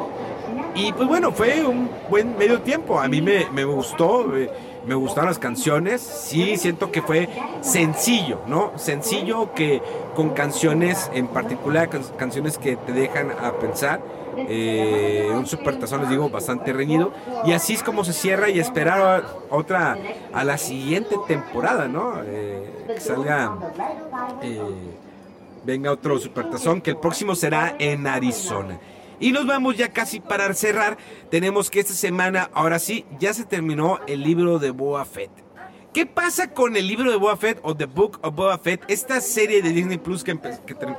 Y pues bueno, fue un buen medio tiempo. A mí me, me gustó. Eh, me gustaron las canciones, sí siento que fue sencillo, ¿no? Sencillo que con canciones en particular, canciones que te dejan a pensar. Eh, un supertazón, les digo, bastante reñido. Y así es como se cierra y esperar a otra, a la siguiente temporada, ¿no? Eh, que salga, venga otro supertazón, que el próximo será en Arizona. Y nos vamos ya casi para cerrar. Tenemos que esta semana, ahora sí, ya se terminó el libro de Boa Fett. ¿Qué pasa con el libro de Boa Fett o The Book of Boa Fett? Esta serie de Disney Plus que,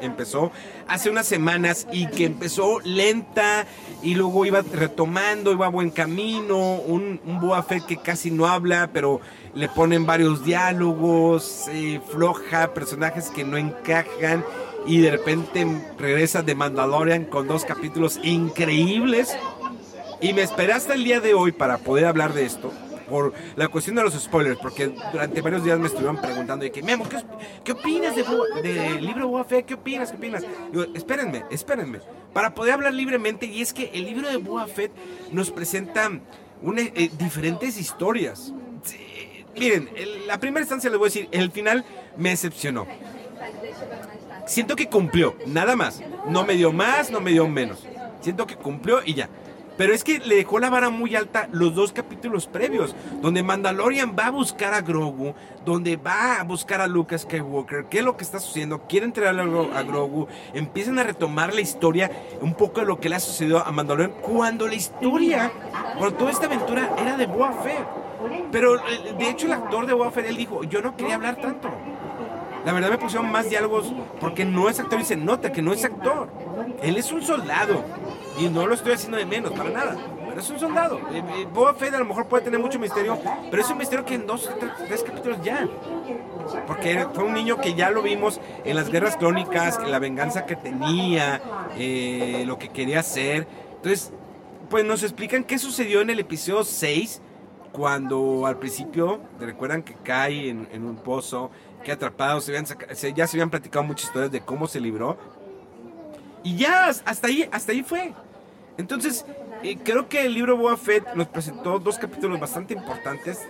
empezó hace unas semanas y que empezó lenta y luego iba retomando, iba a buen camino. Un, un Fett que casi no habla, pero le ponen varios diálogos, floja, personajes que no encajan y de repente regresa de Mandalorian con dos capítulos increíbles. Y me esperé hasta el día de hoy para poder hablar de esto. Por la cuestión de los spoilers, porque durante varios días me estuvieron preguntando de que, Memo, ¿qué, opinas del de libro Boba Fett? ¿Qué opinas? ¿Qué opinas? Digo, espérenme, espérenme. Para poder hablar libremente, y es que el libro de Boba Fett nos presenta una, eh, diferentes historias. miren, la primera instancia les voy a decir, el final me decepcionó siento que cumplió, nada más. No me dio más, no me dio menos. Siento que cumplió y ya. Pero es que le dejó la vara muy alta los dos capítulos previos, donde Mandalorian va a buscar a Grogu, donde va a buscar a Lucas Skywalker, qué es lo que está sucediendo, quiere entregarle a Grogu, empiezan a retomar la historia, un poco de lo que le ha sucedido a Mandalorian, cuando la historia, cuando toda esta aventura era de Boa Fett. Pero de hecho el actor de Boa Fett, él dijo, yo no quería hablar tanto. La verdad me pusieron más diálogos porque no es actor y se nota que no es actor. Él es un soldado. Y no lo estoy haciendo de menos, para nada. Pero es un soldado. Eh, eh, Boba Fett a lo mejor puede tener mucho misterio, pero es un misterio que en dos, tres, capítulos ya. Porque fue un niño que ya lo vimos en las guerras clónicas, la venganza que tenía, eh, lo que quería hacer. Entonces, pues nos explican qué sucedió en el episodio 6, cuando al principio, recuerdan que cae en, un pozo, que atrapados, se ya se habían platicado muchas historias de cómo se libró. Y ya, hasta ahí, hasta ahí fue. Entonces, eh, creo que el libro Boa Fett nos presentó dos capítulos bastante importantes,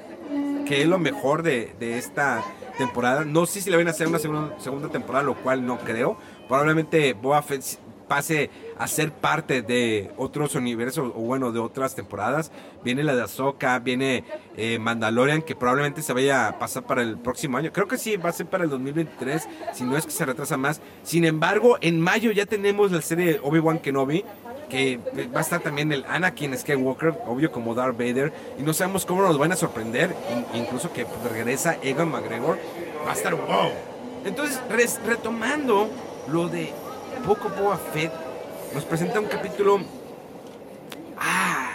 que es lo mejor de, de esta temporada. No sé si le van a hacer una segunda, temporada, lo cual no creo. Probablemente Boa Fett pase a ser parte de otros universos o bueno, de otras temporadas. Viene la de Ahsoka, viene eh, Mandalorian, que probablemente se vaya a pasar para el próximo año. Creo que sí, va a ser para el 2023, si no es que se retrasa más. Sin embargo, en mayo ya tenemos la serie Obi-Wan Kenobi, que va a estar también el Anakin Skywalker, obvio como Darth Vader, y no sabemos cómo nos van a sorprender, incluso que regresa Egan McGregor, va a estar wow. Entonces, retomando lo de poco Boba Fett nos presenta un capítulo. Ah,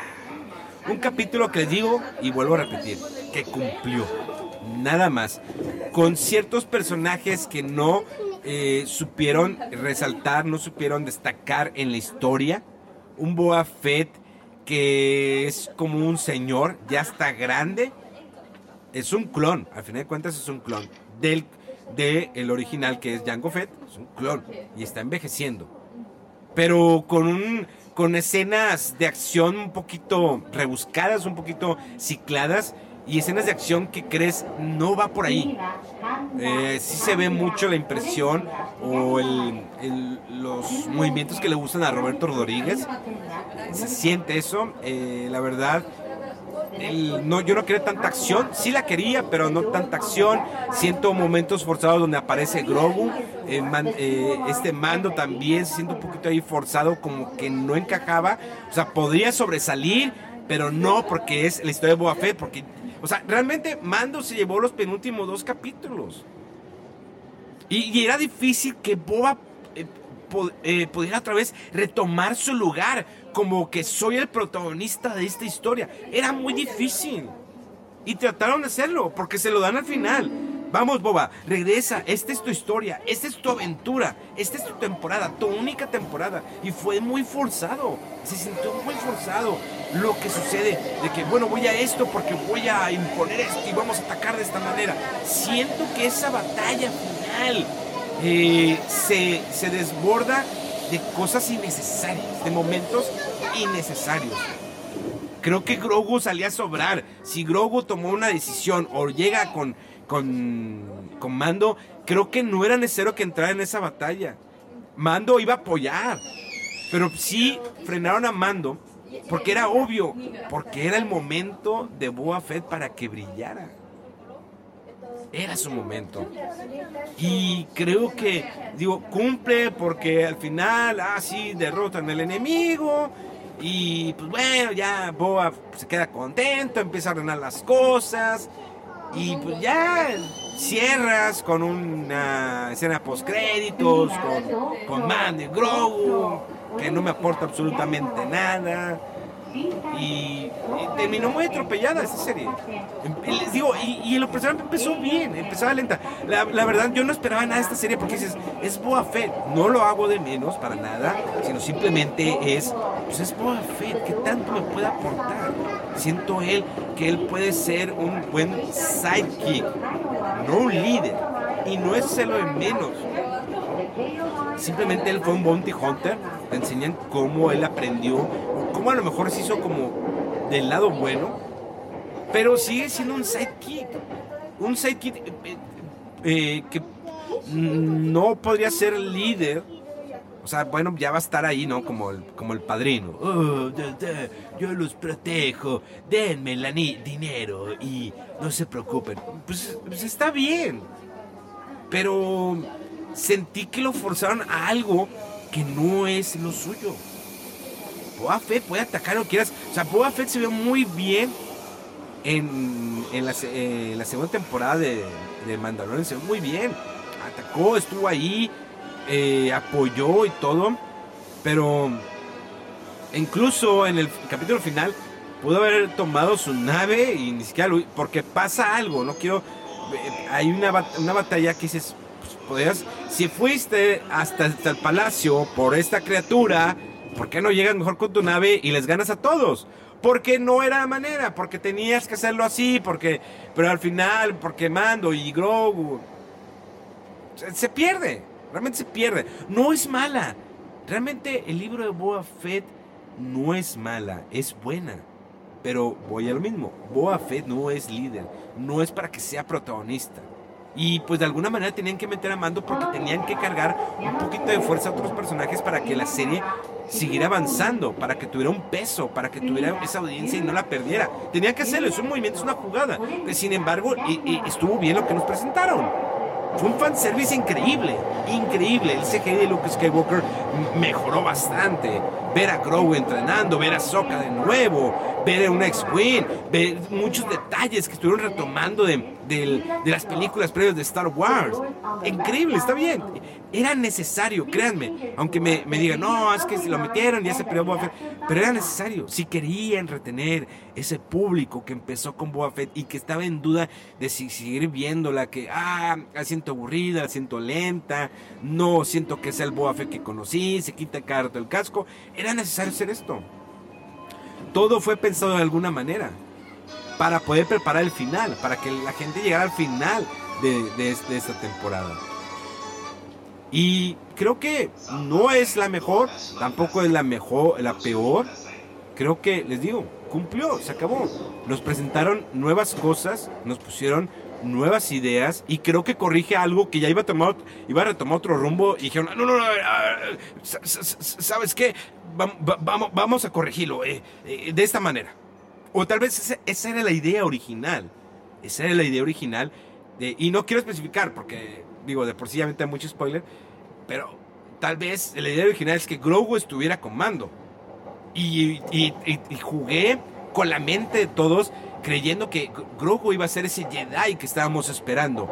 un capítulo que digo y vuelvo a repetir, que cumplió. Nada más. Con ciertos personajes que no eh, supieron resaltar, no supieron destacar en la historia. Un Boa Fett que es como un señor, ya está grande. Es un clon, al final de cuentas es un clon del de el original que es Jango Fett, es un clon y está envejeciendo. Pero con un con escenas de acción un poquito rebuscadas, un poquito cicladas y escenas de acción que crees no va por ahí. Eh, sí se ve mucho la impresión o los movimientos que le gustan a Roberto Rodríguez. Se siente eso. Eh, la verdad, no, yo no quería tanta acción, sí la quería, pero no tanta acción. Siento momentos forzados donde aparece Grogu. Eh, este mando también se siente un poquito ahí forzado, como que no encajaba. O sea, podría sobresalir, pero no porque es la historia de Boba Fett. Porque, o sea, realmente Mando se llevó los penúltimos dos capítulos. Y, era difícil que Boba eh, eh, pudiera otra vez retomar su lugar como que soy el protagonista de esta historia. Era muy difícil. Y trataron de hacerlo, porque se lo dan al final. Vamos, Boba, regresa. Esta es tu historia, esta es tu aventura, esta es tu temporada, tu única temporada. Y fue muy forzado. Se sintió muy forzado lo que sucede de que, bueno, voy a esto porque voy a imponer esto y vamos a atacar de esta manera. Siento que esa batalla final eh, se, se desborda de cosas innecesarias, de momentos innecesarios. Creo que Grogu salía a sobrar. Si Grogu tomó una decisión o llega con, con, con Mando, creo que no era necesario que entrara en esa batalla. Mando iba a apoyar. Pero sí frenaron a Mando porque era obvio, porque era el momento de Boa Fett para que brillara. Era su momento. Y creo que, digo, cumple porque al final, ah, sí, derrotan al enemigo. Y pues bueno, ya Boa se queda contento, empieza a ordenar las cosas. Y pues ya cierras con una escena post créditos, con, con Mandy Grogu, que no me aporta absolutamente nada. Y, terminó muy atropellada esta serie. Em, digo, y, en lo personal empezó bien, empezaba lenta. La, verdad, yo no esperaba nada de esta serie porque dices, es Boa Fett. No lo hago de menos para nada, sino simplemente es, pues es Boa Fett, ¿qué tanto me puede aportar? Siento él que él puede ser un buen sidekick, no un líder. Y no es celo de menos. Simplemente él fue un bounty hunter. Te enseñan cómo él aprendió como a lo mejor se hizo como del lado bueno, pero sigue siendo un sidekick. Un sidekick eh, eh, que no podría ser líder. O sea, bueno, ya va a estar ahí, ¿no? Como el, como el padrino. Oh, yo los protejo, denme el dinero y no se preocupen. Pues, pues está bien. Pero sentí que lo forzaron a algo que no es lo suyo. Boa Fett puede atacar lo que quieras. O sea, Boa Fett se ve muy bien en, en, la, segunda temporada de, de, Mandalorian. Se ve muy bien. Atacó, estuvo ahí, eh, apoyó y todo. Pero incluso en el capítulo final pudo haber tomado su nave y ni siquiera Porque pasa algo, no quiero... Eh, hay una, una batalla que dices, pues, si fuiste hasta, hasta el palacio por esta criatura ¿por qué no llegas mejor con tu nave y les ganas a todos? Porque no era la manera, porque tenías que hacerlo así, porque, pero al final, porque Mando y Grogu, se, pierde, realmente se pierde. No es mala, realmente el libro de Boa Fett no es mala, es buena. Pero voy a lo mismo, Boa Fett no es líder, no es para que sea protagonista. Y pues de alguna manera tenían que meter a Mando porque tenían que cargar un poquito de fuerza a otros personajes para que la serie siguiera avanzando, para que tuviera un peso, para que tuviera esa audiencia y no la perdiera. Tenían que hacerlo, es un movimiento, es una jugada. Sin embargo, y, estuvo bien lo que nos presentaron. Fue un fanservice increíble, increíble. El CGI de Luke Skywalker mejoró bastante. Ver a Grogu entrenando, ver a Sokka de nuevo, ver a un X-Wing, ver muchos detalles que estuvieron retomando de, de, las películas previas de Star Wars. Increíble, está bien. Era necesario, créanme. Aunque me, digan, no, es que si lo metieron ya se perdió Boba Fett. Pero era necesario. Si querían retener ese público que empezó con Boba Fett y que estaba en duda de si seguir viéndola, que, ah, la siento aburrida, la siento lenta, no siento que sea el Boba Fett que conocí, se quita el el casco. Era necesario hacer esto. Todo fue pensado de alguna manera para poder preparar el final, para que la gente llegara al final de, esta temporada. Y creo que no es la mejor, tampoco es la mejor, la peor. Creo que, les digo, cumplió, se acabó. Nos presentaron nuevas cosas, nos pusieron nuevas ideas y creo que corrige algo que ya iba a tomar, retomar otro rumbo y dijeron, no, no, no, ¿sabes qué? Vamos, vamos a corregirlo eh, eh, de esta manera. O tal vez esa, era la idea original. Esa era la idea original. De, y no quiero especificar porque, digo, de por sí ya me mucho spoiler. Pero tal vez la idea original es que Grogu estuviera con mando. Y, y, jugué con la mente de todos creyendo que Grogu iba a ser ese Jedi que estábamos esperando.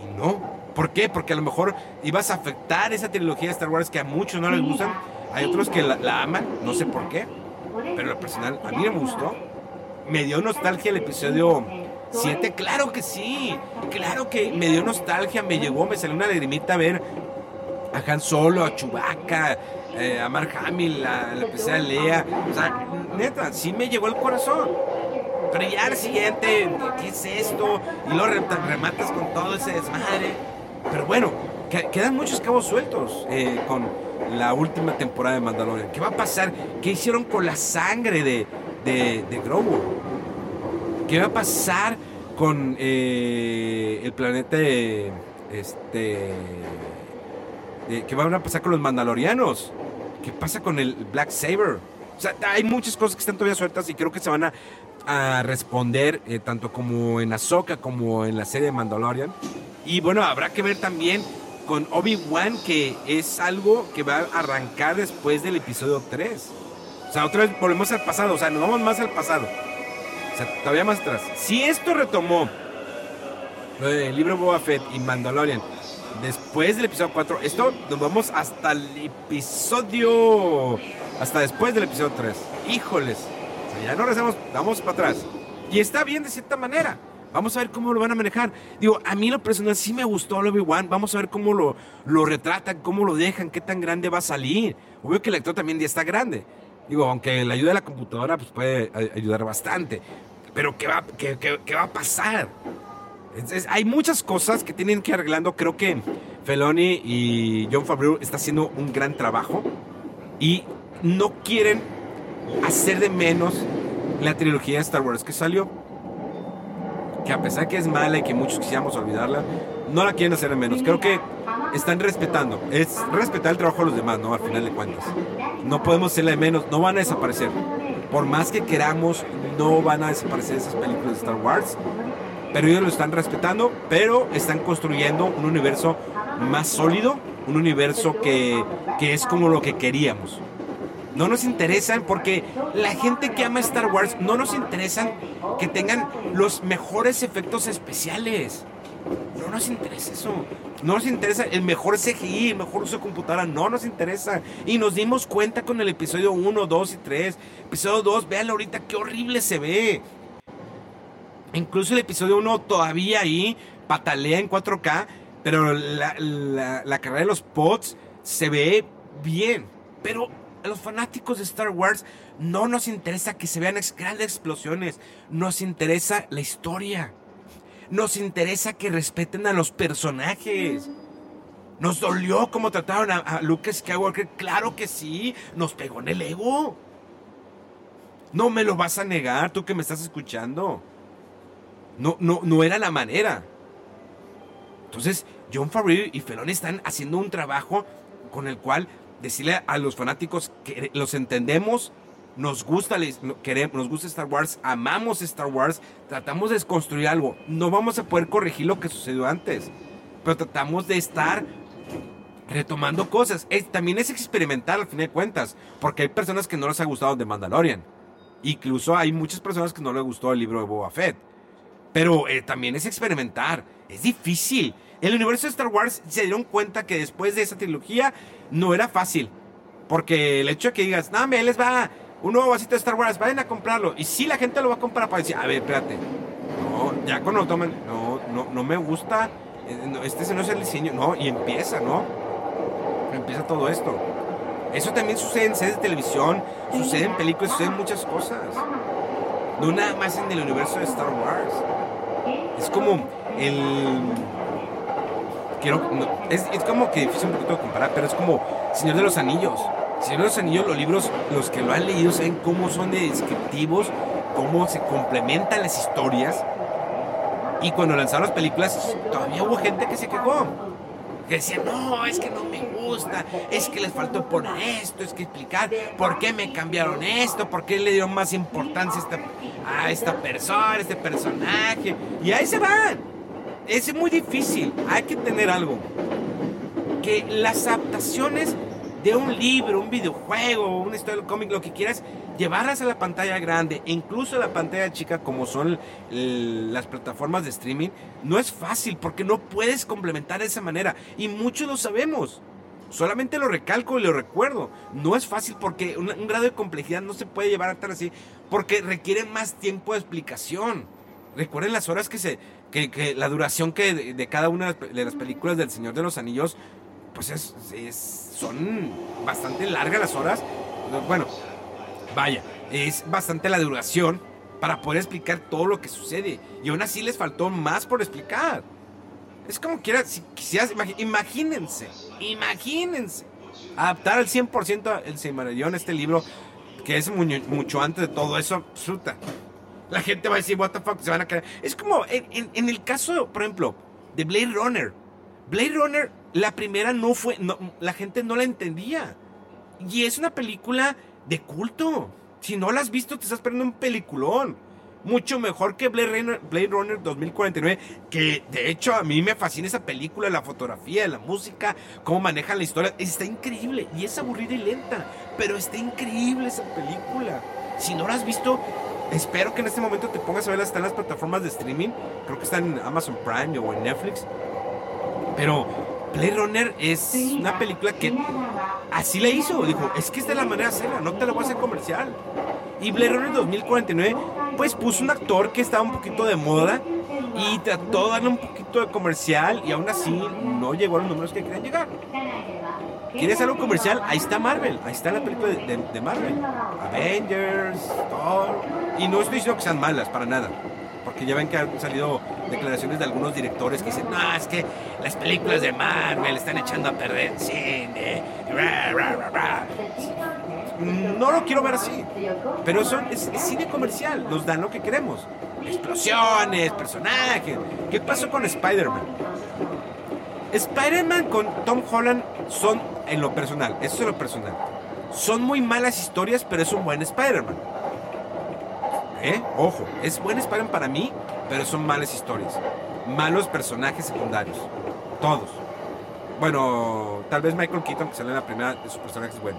Y no. ¿Por qué? Porque a lo mejor ibas a afectar esa trilogía de Star Wars que a muchos no les gustan. Hay otros que la, la aman, no sé por qué pero lo personal, a mí me gustó. Me dio nostalgia el episodio 7, claro que sí, claro que me dio nostalgia, me llegó, me salió una lagrimita a ver a Han Solo, a Chewbacca, eh, a Mark Hamill, a la PC Lea, o sea, neta, sí me llegó el corazón. Pero ya al siguiente, ¿qué es esto? Y lo rematas con todo ese desmadre. Pero bueno, quedan muchos cabos sueltos eh, con la última temporada de Mandalorian. ¿Qué va a pasar? ¿Qué hicieron con la sangre de, de, de Grogu? ¿Qué va a pasar con eh, el planeta este qué va a pasar con los mandalorianos? ¿Qué pasa con el Black Saber? Hay muchas cosas que están todavía sueltas y creo que se van a, responder eh, tanto como en Ahsoka como en la serie de Mandalorian. Y bueno, habrá que ver también con Obi-Wan que es algo que va a arrancar después del episodio 3. O sea, otra vez volvemos al pasado, o sea, nos vamos más al pasado. O sea, todavía más atrás. Si esto retomó el libro Boba Fett y Mandalorian después del episodio 4, esto nos vamos hasta el episodio. Hasta después del episodio 3. Híjoles. O sea, ya no rezamos, vamos para atrás. Y está bien de cierta manera. Vamos a ver cómo lo van a manejar. Digo, a mí lo personal sí me gustó Obi-Wan. Vamos a ver cómo lo, lo retratan, cómo lo dejan, qué tan grande va a salir. Obvio que el lector también ya está grande. Digo, aunque la ayuda de la computadora pues, puede ayudar bastante. Pero ¿qué va, qué, qué, va a pasar? hay muchas cosas que tienen que ir arreglando. Creo que Feloni y John Favreau están haciendo un gran trabajo. Y no quieren hacer de menos la trilogía de Star Wars que salió que a pesar que es mala y que muchos quisiéramos olvidarla, no la quieren hacer de menos. Creo que están respetando. Es respetar el trabajo de los demás, ¿no? Al final de cuentas. No podemos hacerle de menos, no van a desaparecer. Por más que queramos, no van a desaparecer esas películas de Star Wars. Pero ellos lo están respetando, pero están construyendo un universo más sólido, un universo que, que es como lo que queríamos. No nos interesan porque la gente que ama Star Wars no nos interesan que tengan los mejores efectos especiales. No nos interesa eso. No nos interesa el mejor CGI, el mejor uso de computadora. No nos interesa. Y nos dimos cuenta con el episodio 1, 2 y 3. Episodio 2, véanlo ahorita, qué horrible se ve. Incluso el episodio 1 todavía ahí patalea en 4K. Pero la, la carrera de los pods se ve bien. Pero a los fanáticos de Star Wars no nos interesa que se vean grandes explosiones, nos interesa la historia. Nos interesa que respeten a los personajes. Nos dolió cómo trataron a, Luke Skywalker. Claro que sí, nos pegó en el ego. No me lo vas a negar, tú que me estás escuchando. No, no, no era la manera. Entonces, John Favreau y Felon están haciendo un trabajo con el cual decirle a los fanáticos que los entendemos, nos gusta, queremos, nos gusta Star Wars, amamos Star Wars, tratamos de construir algo. No vamos a poder corregir lo que sucedió antes, pero tratamos de estar retomando cosas. también es experimentar al fin de cuentas, porque hay personas que no les ha gustado The Mandalorian. Incluso hay muchas personas que no les gustó el libro de Boba Fett. Pero eh, también es experimentar. Es difícil. El universo de Star Wars se dieron cuenta que después de esa trilogía no era fácil. Porque el hecho de que digas, no, me les va un nuevo vasito de Star Wars, vayan a comprarlo. Y si la gente lo va a comprar para decir, a ver, espérate. No, ya cuando lo toman, no, no, no me gusta. Eh, este no es el diseño. No, y empieza, ¿no? Empieza todo esto. Eso también sucede en series de televisión, sucede en películas, sucede en muchas cosas. No nada más en el universo de Star Wars. Es como el quiero, es, es, como que difícil un poquito de comparar, pero es como Señor de los Anillos. Señor de los Anillos, los libros, los que lo han leído saben cómo son de descriptivos, cómo se complementan las historias. Y cuando lanzaron las películas, todavía hubo gente que se quejó. Que decía, no, es que no me gusta, es que les faltó poner esto, es que explicar por qué me cambiaron esto, por qué le dieron más importancia a esta persona, a este personaje. Y ahí se van es muy difícil. Hay que tener algo. Que las adaptaciones de un libro, un videojuego, una historia de cómic, lo que quieras, llevarlas a la pantalla grande, incluso a la pantalla chica, como son las plataformas de streaming, no es fácil porque no puedes complementar de esa manera. Y muchos lo sabemos. Solamente lo recalco y lo recuerdo. No es fácil porque un, un grado de complejidad no se puede llevar a tan así porque requiere más tiempo de explicación. Recuerden las horas que se, que, la duración que de, cada una de las películas del Señor de los Anillos, pues es, son bastante largas las horas. Bueno, vaya, es bastante la duración para poder explicar todo lo que sucede. Y aún así les faltó más por explicar. Es como quiera, si quisieras, imagínense, imagínense, adaptar al 100% el Silmarillion, este libro, que es mucho antes de todo eso, absoluta. La gente va a decir, what the fuck, se van a caer. Es como en, en, el caso, por ejemplo, de Blade Runner. Blade Runner, la primera no fue, no, la gente no la entendía. Y es una película de culto. Si no la has visto, te estás perdiendo un peliculón. Mucho mejor que Blade Runner, Blade Runner 2049, que de hecho a mí me fascina esa película, la fotografía, la música, cómo manejan la historia. Está increíble y es aburrida y lenta, pero está increíble esa película. Si no la has visto, espero que en este momento te pongas a verla. Está en las plataformas de streaming, creo que está en Amazon Prime o en Netflix. Pero Blade Runner es una película que así le hizo. Dijo, es que esta es la manera de hacerla, no te la voy a hacer comercial. Y Blade Runner 2049, pues puso un actor que estaba un poquito de moda y trató de darle un poquito de comercial y aún así no llegó a los números que querían llegar. ¿Quieres algo comercial? Ahí está Marvel, ahí está la película de, Marvel. Avengers, Thor. Y no estoy diciendo que sean malas, para nada. Porque ya ven que han salido declaraciones de algunos directores que dicen, no, es que las películas de Marvel están echando a perder el cine. No lo quiero ver así. Pero son, es, cine comercial, nos dan lo que queremos. Explosiones, personajes. ¿Qué pasó con Spider-Man? Spider-Man con Tom Holland son en lo personal, eso es lo personal. Son muy malas historias, pero es un buen Spider-Man. ¿Eh? Ojo, es buen Spider-Man para mí, pero son malas historias. Malos personajes secundarios. Todos. Bueno, tal vez Michael Keaton, que sale en la primera de sus personajes, es bueno.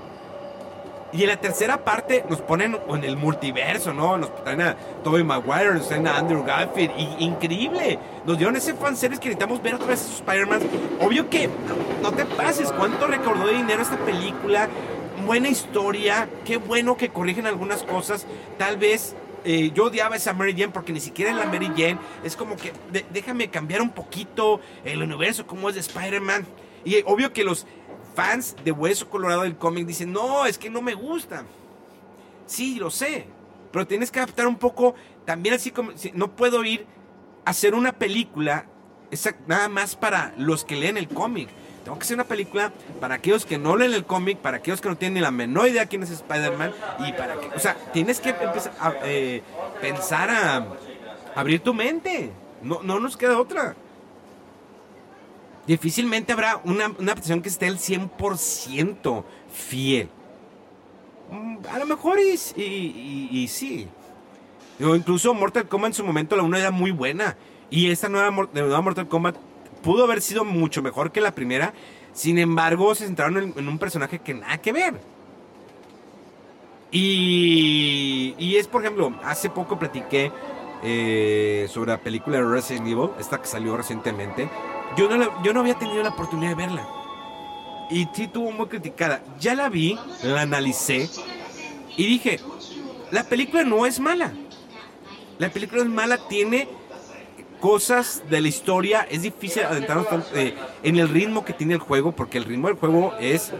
Y en la tercera parte nos ponen en el multiverso, ¿no? Nos traen a Tobey Maguire, nos traen a Andrew Garfield. Y, increíble. Nos dieron ese fanservice que necesitamos ver otra vez a Spider-Man. Obvio que no te pases. ¿Cuánto recaudó de dinero esta película? Buena historia. Qué bueno que corrigen algunas cosas. Tal vez eh, yo odiaba esa Mary Jane porque ni siquiera en la Mary Jane es como que déjame cambiar un poquito el universo como es de Spider-Man. Y obvio que los fans de Hueso Colorado del cómic dicen, no, es que no me gusta. Sí, lo sé. Pero tienes que adaptar un poco, también así como, no puedo ir a hacer una película nada más para los que leen el cómic. Tengo que hacer una película para aquellos que no leen el cómic, para aquellos que no tienen la menor idea quién es Spider-Man y para que, o sea, tienes que empezar a eh, pensar a abrir tu mente. No, no nos queda otra difícilmente habrá una, una petición que esté al 100% fiel. Mm, a lo mejor y, y, sí. O incluso Mortal Kombat en su momento la 1 era muy buena. Y esta nueva, nueva Mortal Kombat pudo haber sido mucho mejor que la primera. Sin embargo, se centraron en, un personaje que nada que ver. Y, y es, por ejemplo, hace poco platiqué eh, sobre la película de Resident Evil, esta que salió recientemente. Yo no, yo no había tenido la oportunidad de verla. Y sí tuvo muy criticada. Ya la vi, la analicé y dije, la película no es mala. La película es mala, tiene cosas de la historia. Es difícil adentrarnos eh, en el ritmo que tiene el juego, porque el ritmo del juego es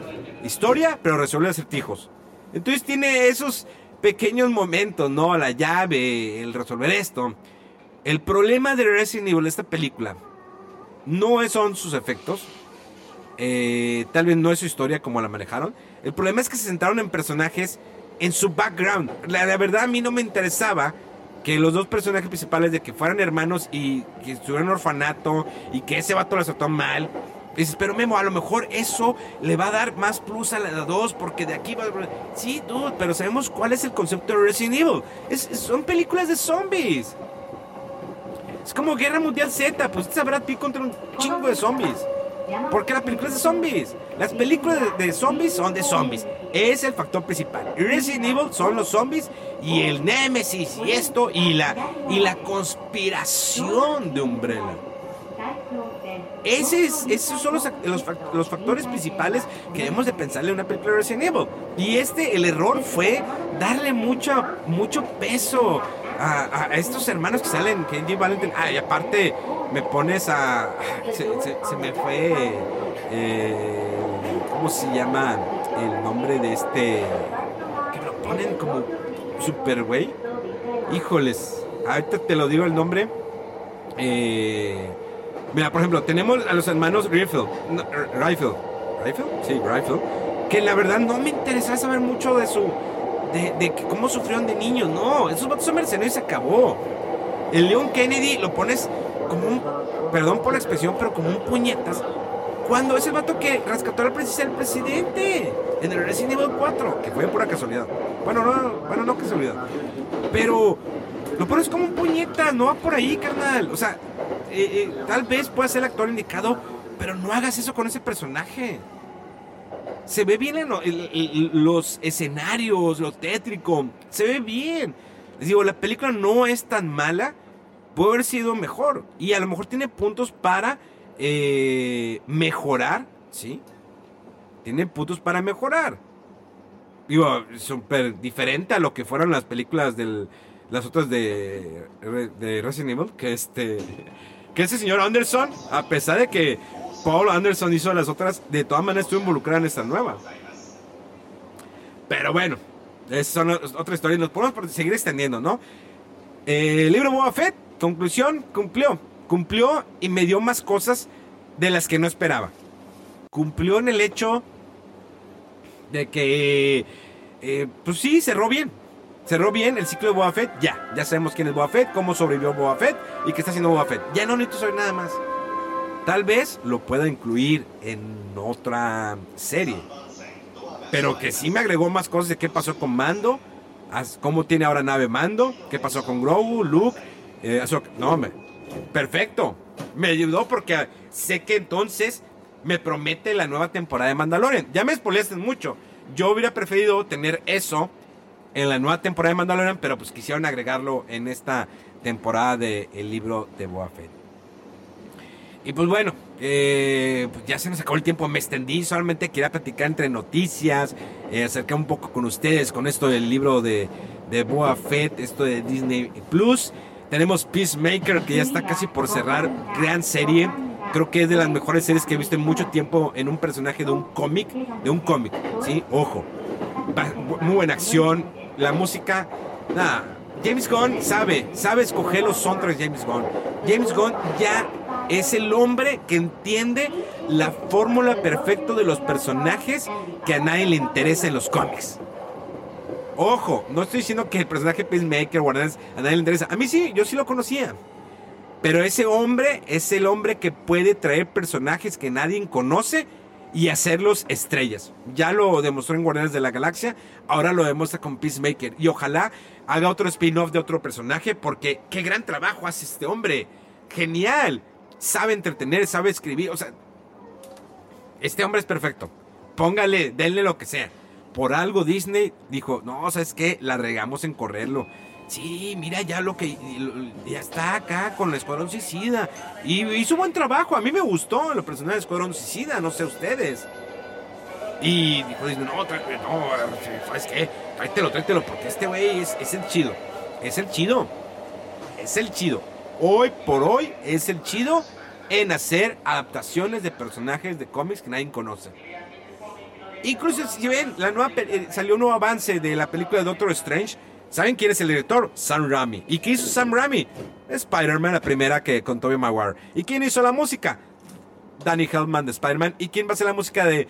historia, pero resuelve acertijos. Entonces tiene esos pequeños momentos, ¿no? La llave, el resolver esto. El problema de Resident Evil, esta película, no son sus efectos. Eh, tal vez no es su historia como la manejaron. El problema es que se centraron en personajes en su background. La, verdad a mí no me interesaba que los dos personajes principales de que fueran hermanos y que estuvieran en orfanato y que ese vato la trató mal. dices, pero Memo, a lo mejor eso le va a dar más plus a la 2 porque de aquí va... Sí, dude, pero sabemos cuál es el concepto de Resident Evil. son películas de zombies. Es como Guerra Mundial Z, pues usted sabrá ti contra un chingo de zombies. Porque la película es de zombies. Las películas de, zombies son de zombies. Es el factor principal. Resident Evil son los zombies y el Nemesis y esto y la, y la conspiración de Umbrella. Ese es, esos son los, los, factores principales que debemos de pensarle en una película de Resident Evil. Y este, el error fue darle mucho, mucho peso a, estos hermanos que salen, Kenji Valentine. Ah, y aparte me pones a. Se, me fue. Eh, ¿Cómo se llama el nombre de este? Que lo ponen como super güey. Híjoles, ahorita te lo digo el nombre. Eh, mira, por ejemplo, tenemos a los hermanos Rifle. Rifle. ¿Rifle? Sí, Rifle. Que la verdad no me interesa saber mucho de su de, de cómo sufrieron de niños. No, esos vatos son mercenarios y se acabó. El Leon Kennedy lo pones como un, perdón por la expresión, pero como un puñetas. Cuando es el vato que rescató al presidente en el Resident Evil 4, que fue pura casualidad. Bueno, no, bueno, no casualidad. Pero lo pones como un puñetas, no va por ahí, carnal. O sea, eh, eh, tal vez pueda ser el actor indicado, pero no hagas eso con ese personaje. Se ve bien en los escenarios, lo tétrico. Se ve bien. Les digo, la película no es tan mala. Puede haber sido mejor. Y a lo mejor tiene puntos para eh, mejorar. ¿Sí? Tiene puntos para mejorar. Digo, súper diferente a lo que fueron las películas de las otras de, de Resident Evil. Que este. Que ese señor Anderson, a pesar de que Paul Anderson hizo las otras, de todas maneras estuvo involucrado en esta nueva. Pero bueno, esas son otras historias. Nos podemos seguir extendiendo, ¿no? el libro Boba Fett, conclusión, cumplió. Cumplió y me dio más cosas de las que no esperaba. Cumplió en el hecho de que, eh, pues sí, cerró bien. Cerró bien el ciclo de Boba ya. Ya sabemos quién es Boba cómo sobrevivió Boba Fett y qué está haciendo Boba Fett. Ya no necesito saber nada más. Tal vez lo pueda incluir en otra serie. Pero que sí me agregó más cosas de qué pasó con Mando, cómo tiene ahora nave Mando, qué pasó con Grogu, Luke, eh, no, hombre, perfecto. Me ayudó porque sé que entonces me promete la nueva temporada de Mandalorian. Ya me spoileaste mucho. Yo hubiera preferido tener eso en la nueva temporada de Mandalorian, pero pues quisieron agregarlo en esta temporada del el libro de Boa Fett. Y pues bueno, eh, pues ya se nos acabó el tiempo, me extendí, solamente quería platicar entre noticias, eh, acercar un poco con ustedes con esto del libro de, de Boa Fett, esto de Disney Plus. Tenemos Peacemaker que ya está casi por cerrar, gran serie. Creo que es de las mejores series que he visto en mucho tiempo en un personaje de un cómic, de un cómic, ¿sí? Ojo, muy buena acción, la música, nada. James Gunn sabe, sabe escoger los soundtracks James Gunn. James Gunn ya es el hombre que entiende la fórmula perfecta de los personajes que a nadie le interesa en los cómics. Ojo, no estoy diciendo que el personaje Peacemaker o a nadie le interesa. A mí sí, yo sí lo conocía. Pero ese hombre es el hombre que puede traer personajes que nadie conoce y hacerlos estrellas. Ya lo demostró en Guardianes de la Galaxia, ahora lo demuestra con Peacemaker. Y ojalá haga otro spin-off de otro personaje porque qué gran trabajo hace este hombre. Genial sabe entretener, sabe escribir. O sea, este hombre es perfecto. Póngale, denle lo que sea. Por algo Disney dijo, no, ¿sabes qué? La regamos en correrlo. Sí, mira ya lo que... Ya está acá con el Escuadrón Suicida. Y hizo buen trabajo. A mí me gustó lo personal del Escuadrón Suicida, no sé ustedes. Y dijo, no, no, ¿sabes qué? Tráetelo, tráetelo, porque este güey es, es el chido. Es el chido. Es el chido hoy por hoy es el chido en hacer adaptaciones de personajes de cómics que nadie conoce. Incluso si ven, la nueva, eh, salió un nuevo avance de la película de Doctor Strange. ¿Saben quién es el director? Sam Raimi. ¿Y qué hizo Sam Raimi? Spider-Man, la primera que con Tobey Maguire. ¿Y quién hizo la música? Danny Heldman de Spider-Man. ¿Y quién va a hacer la música de,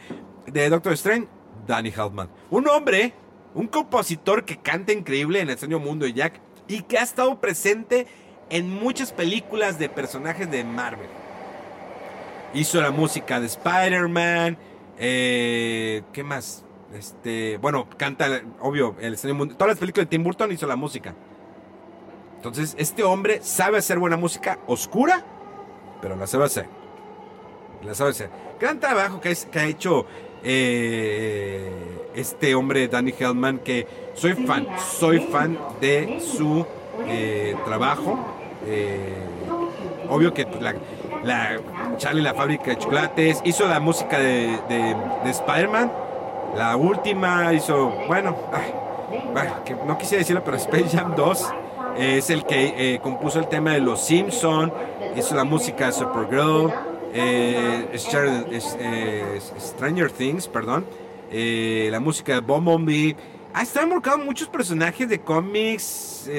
de Doctor Strange? Danny Heldman. Un hombre, un compositor que canta increíble en el extraño mundo de Jack y que ha estado presente en muchas películas de personajes de Marvel. Hizo la música de Spider-Man. Eh, ¿Qué más? Este, bueno, canta, obvio, el todas las películas de Tim Burton hizo la música. Entonces, este hombre sabe hacer buena música oscura, pero la sabe hacer. La sabe hacer. Gran trabajo que, que ha hecho eh, este hombre, Danny Hellman, que soy fan, soy fan de su eh, trabajo. Eh, obvio que la, la, Charlie la fábrica de chocolates, hizo la música de, de, Spider-Man, la última hizo, bueno, que no quisiera decirlo, pero Space Jam 2 es el que eh, compuso el tema de Los Simpson, hizo la música de Supergirl, eh, Stranger Things, perdón, la música de Bumblebee. Ha estado involucrado muchos personajes de cómics,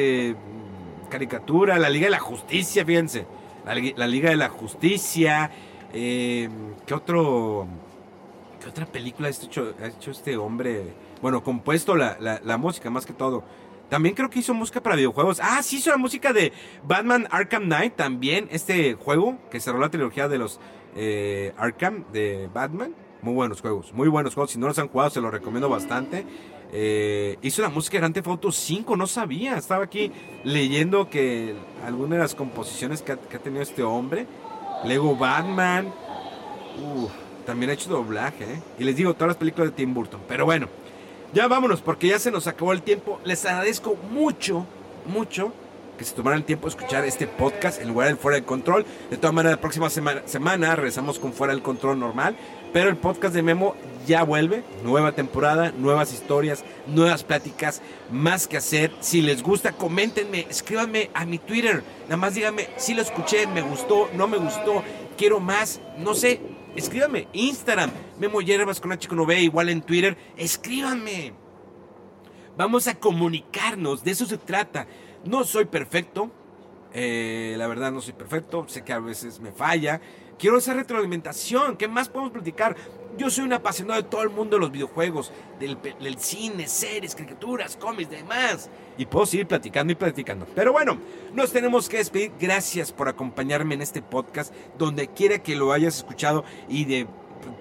caricatura, la Liga de la Justicia, fíjense. La, Liga de la Justicia. Eh, ¿Qué otro. ¿Qué otra película ha hecho, este hombre? bueno, compuesto la, la, música más que todo. También creo que hizo música para videojuegos. Ah, sí hizo la música de Batman Arkham Knight también. Este juego que cerró la trilogía de los eh, Arkham de Batman. Muy buenos juegos, muy buenos juegos. Si no los han jugado, se los recomiendo bastante. Eh, hizo la música de Grand Theft Auto 5, no sabía. Estaba aquí leyendo que algunas de las composiciones que ha, tenido este hombre. Lego Batman. También ha hecho doblaje. ¿eh? Y les digo, todas las películas de Tim Burton. Pero bueno, ya vámonos porque ya se nos acabó el tiempo. Les agradezco mucho, mucho que se tomaran el tiempo de escuchar este podcast en lugar del Fuera del Control. De todas maneras, la próxima semana, semana regresamos con Fuera del Control normal. Pero el podcast de Memo ya vuelve. Nueva temporada, nuevas historias, nuevas pláticas, más que hacer. Si les gusta, coméntenme, escríbanme a mi Twitter. Nada más díganme si lo escuché, me gustó, no me gustó, quiero más, no sé. Escríbanme, Instagram, Memo Yerbas con H con igual en Twitter. Escríbanme. Vamos a comunicarnos, de eso se trata. No soy perfecto, eh, la verdad no soy perfecto, sé que a veces me falla. Quiero esa retroalimentación, ¿qué más podemos platicar? Yo soy un apasionado de todo el mundo de los videojuegos, del, cine, series, caricaturas, cómics, demás. Y puedo seguir platicando y platicando. Pero bueno, nos tenemos que despedir. Gracias por acompañarme en este podcast, donde quiera que lo hayas escuchado y de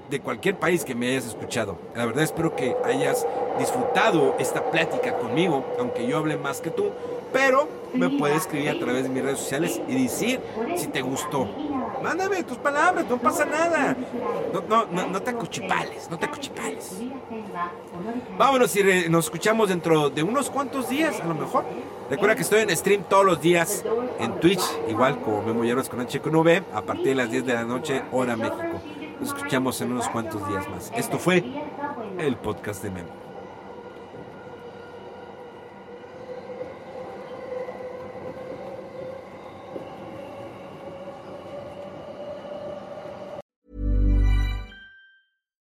de cualquier país que me hayas escuchado. La verdad espero que hayas disfrutado esta plática conmigo, aunque yo hable más que tú, pero me puedes escribir a través de mis redes sociales y decir si te gustó. Mándame tus palabras, no pasa nada. No, no, no, te acuchipales, no te acuchipales. Vámonos y nos escuchamos dentro de unos cuantos días, a lo mejor. Recuerda que estoy en stream todos los días en Twitch, igual como Memo Hierbas con H con a partir de las 10 de la noche, hora México. Nos escuchamos en unos cuantos días más. Esto fue el podcast de Memo.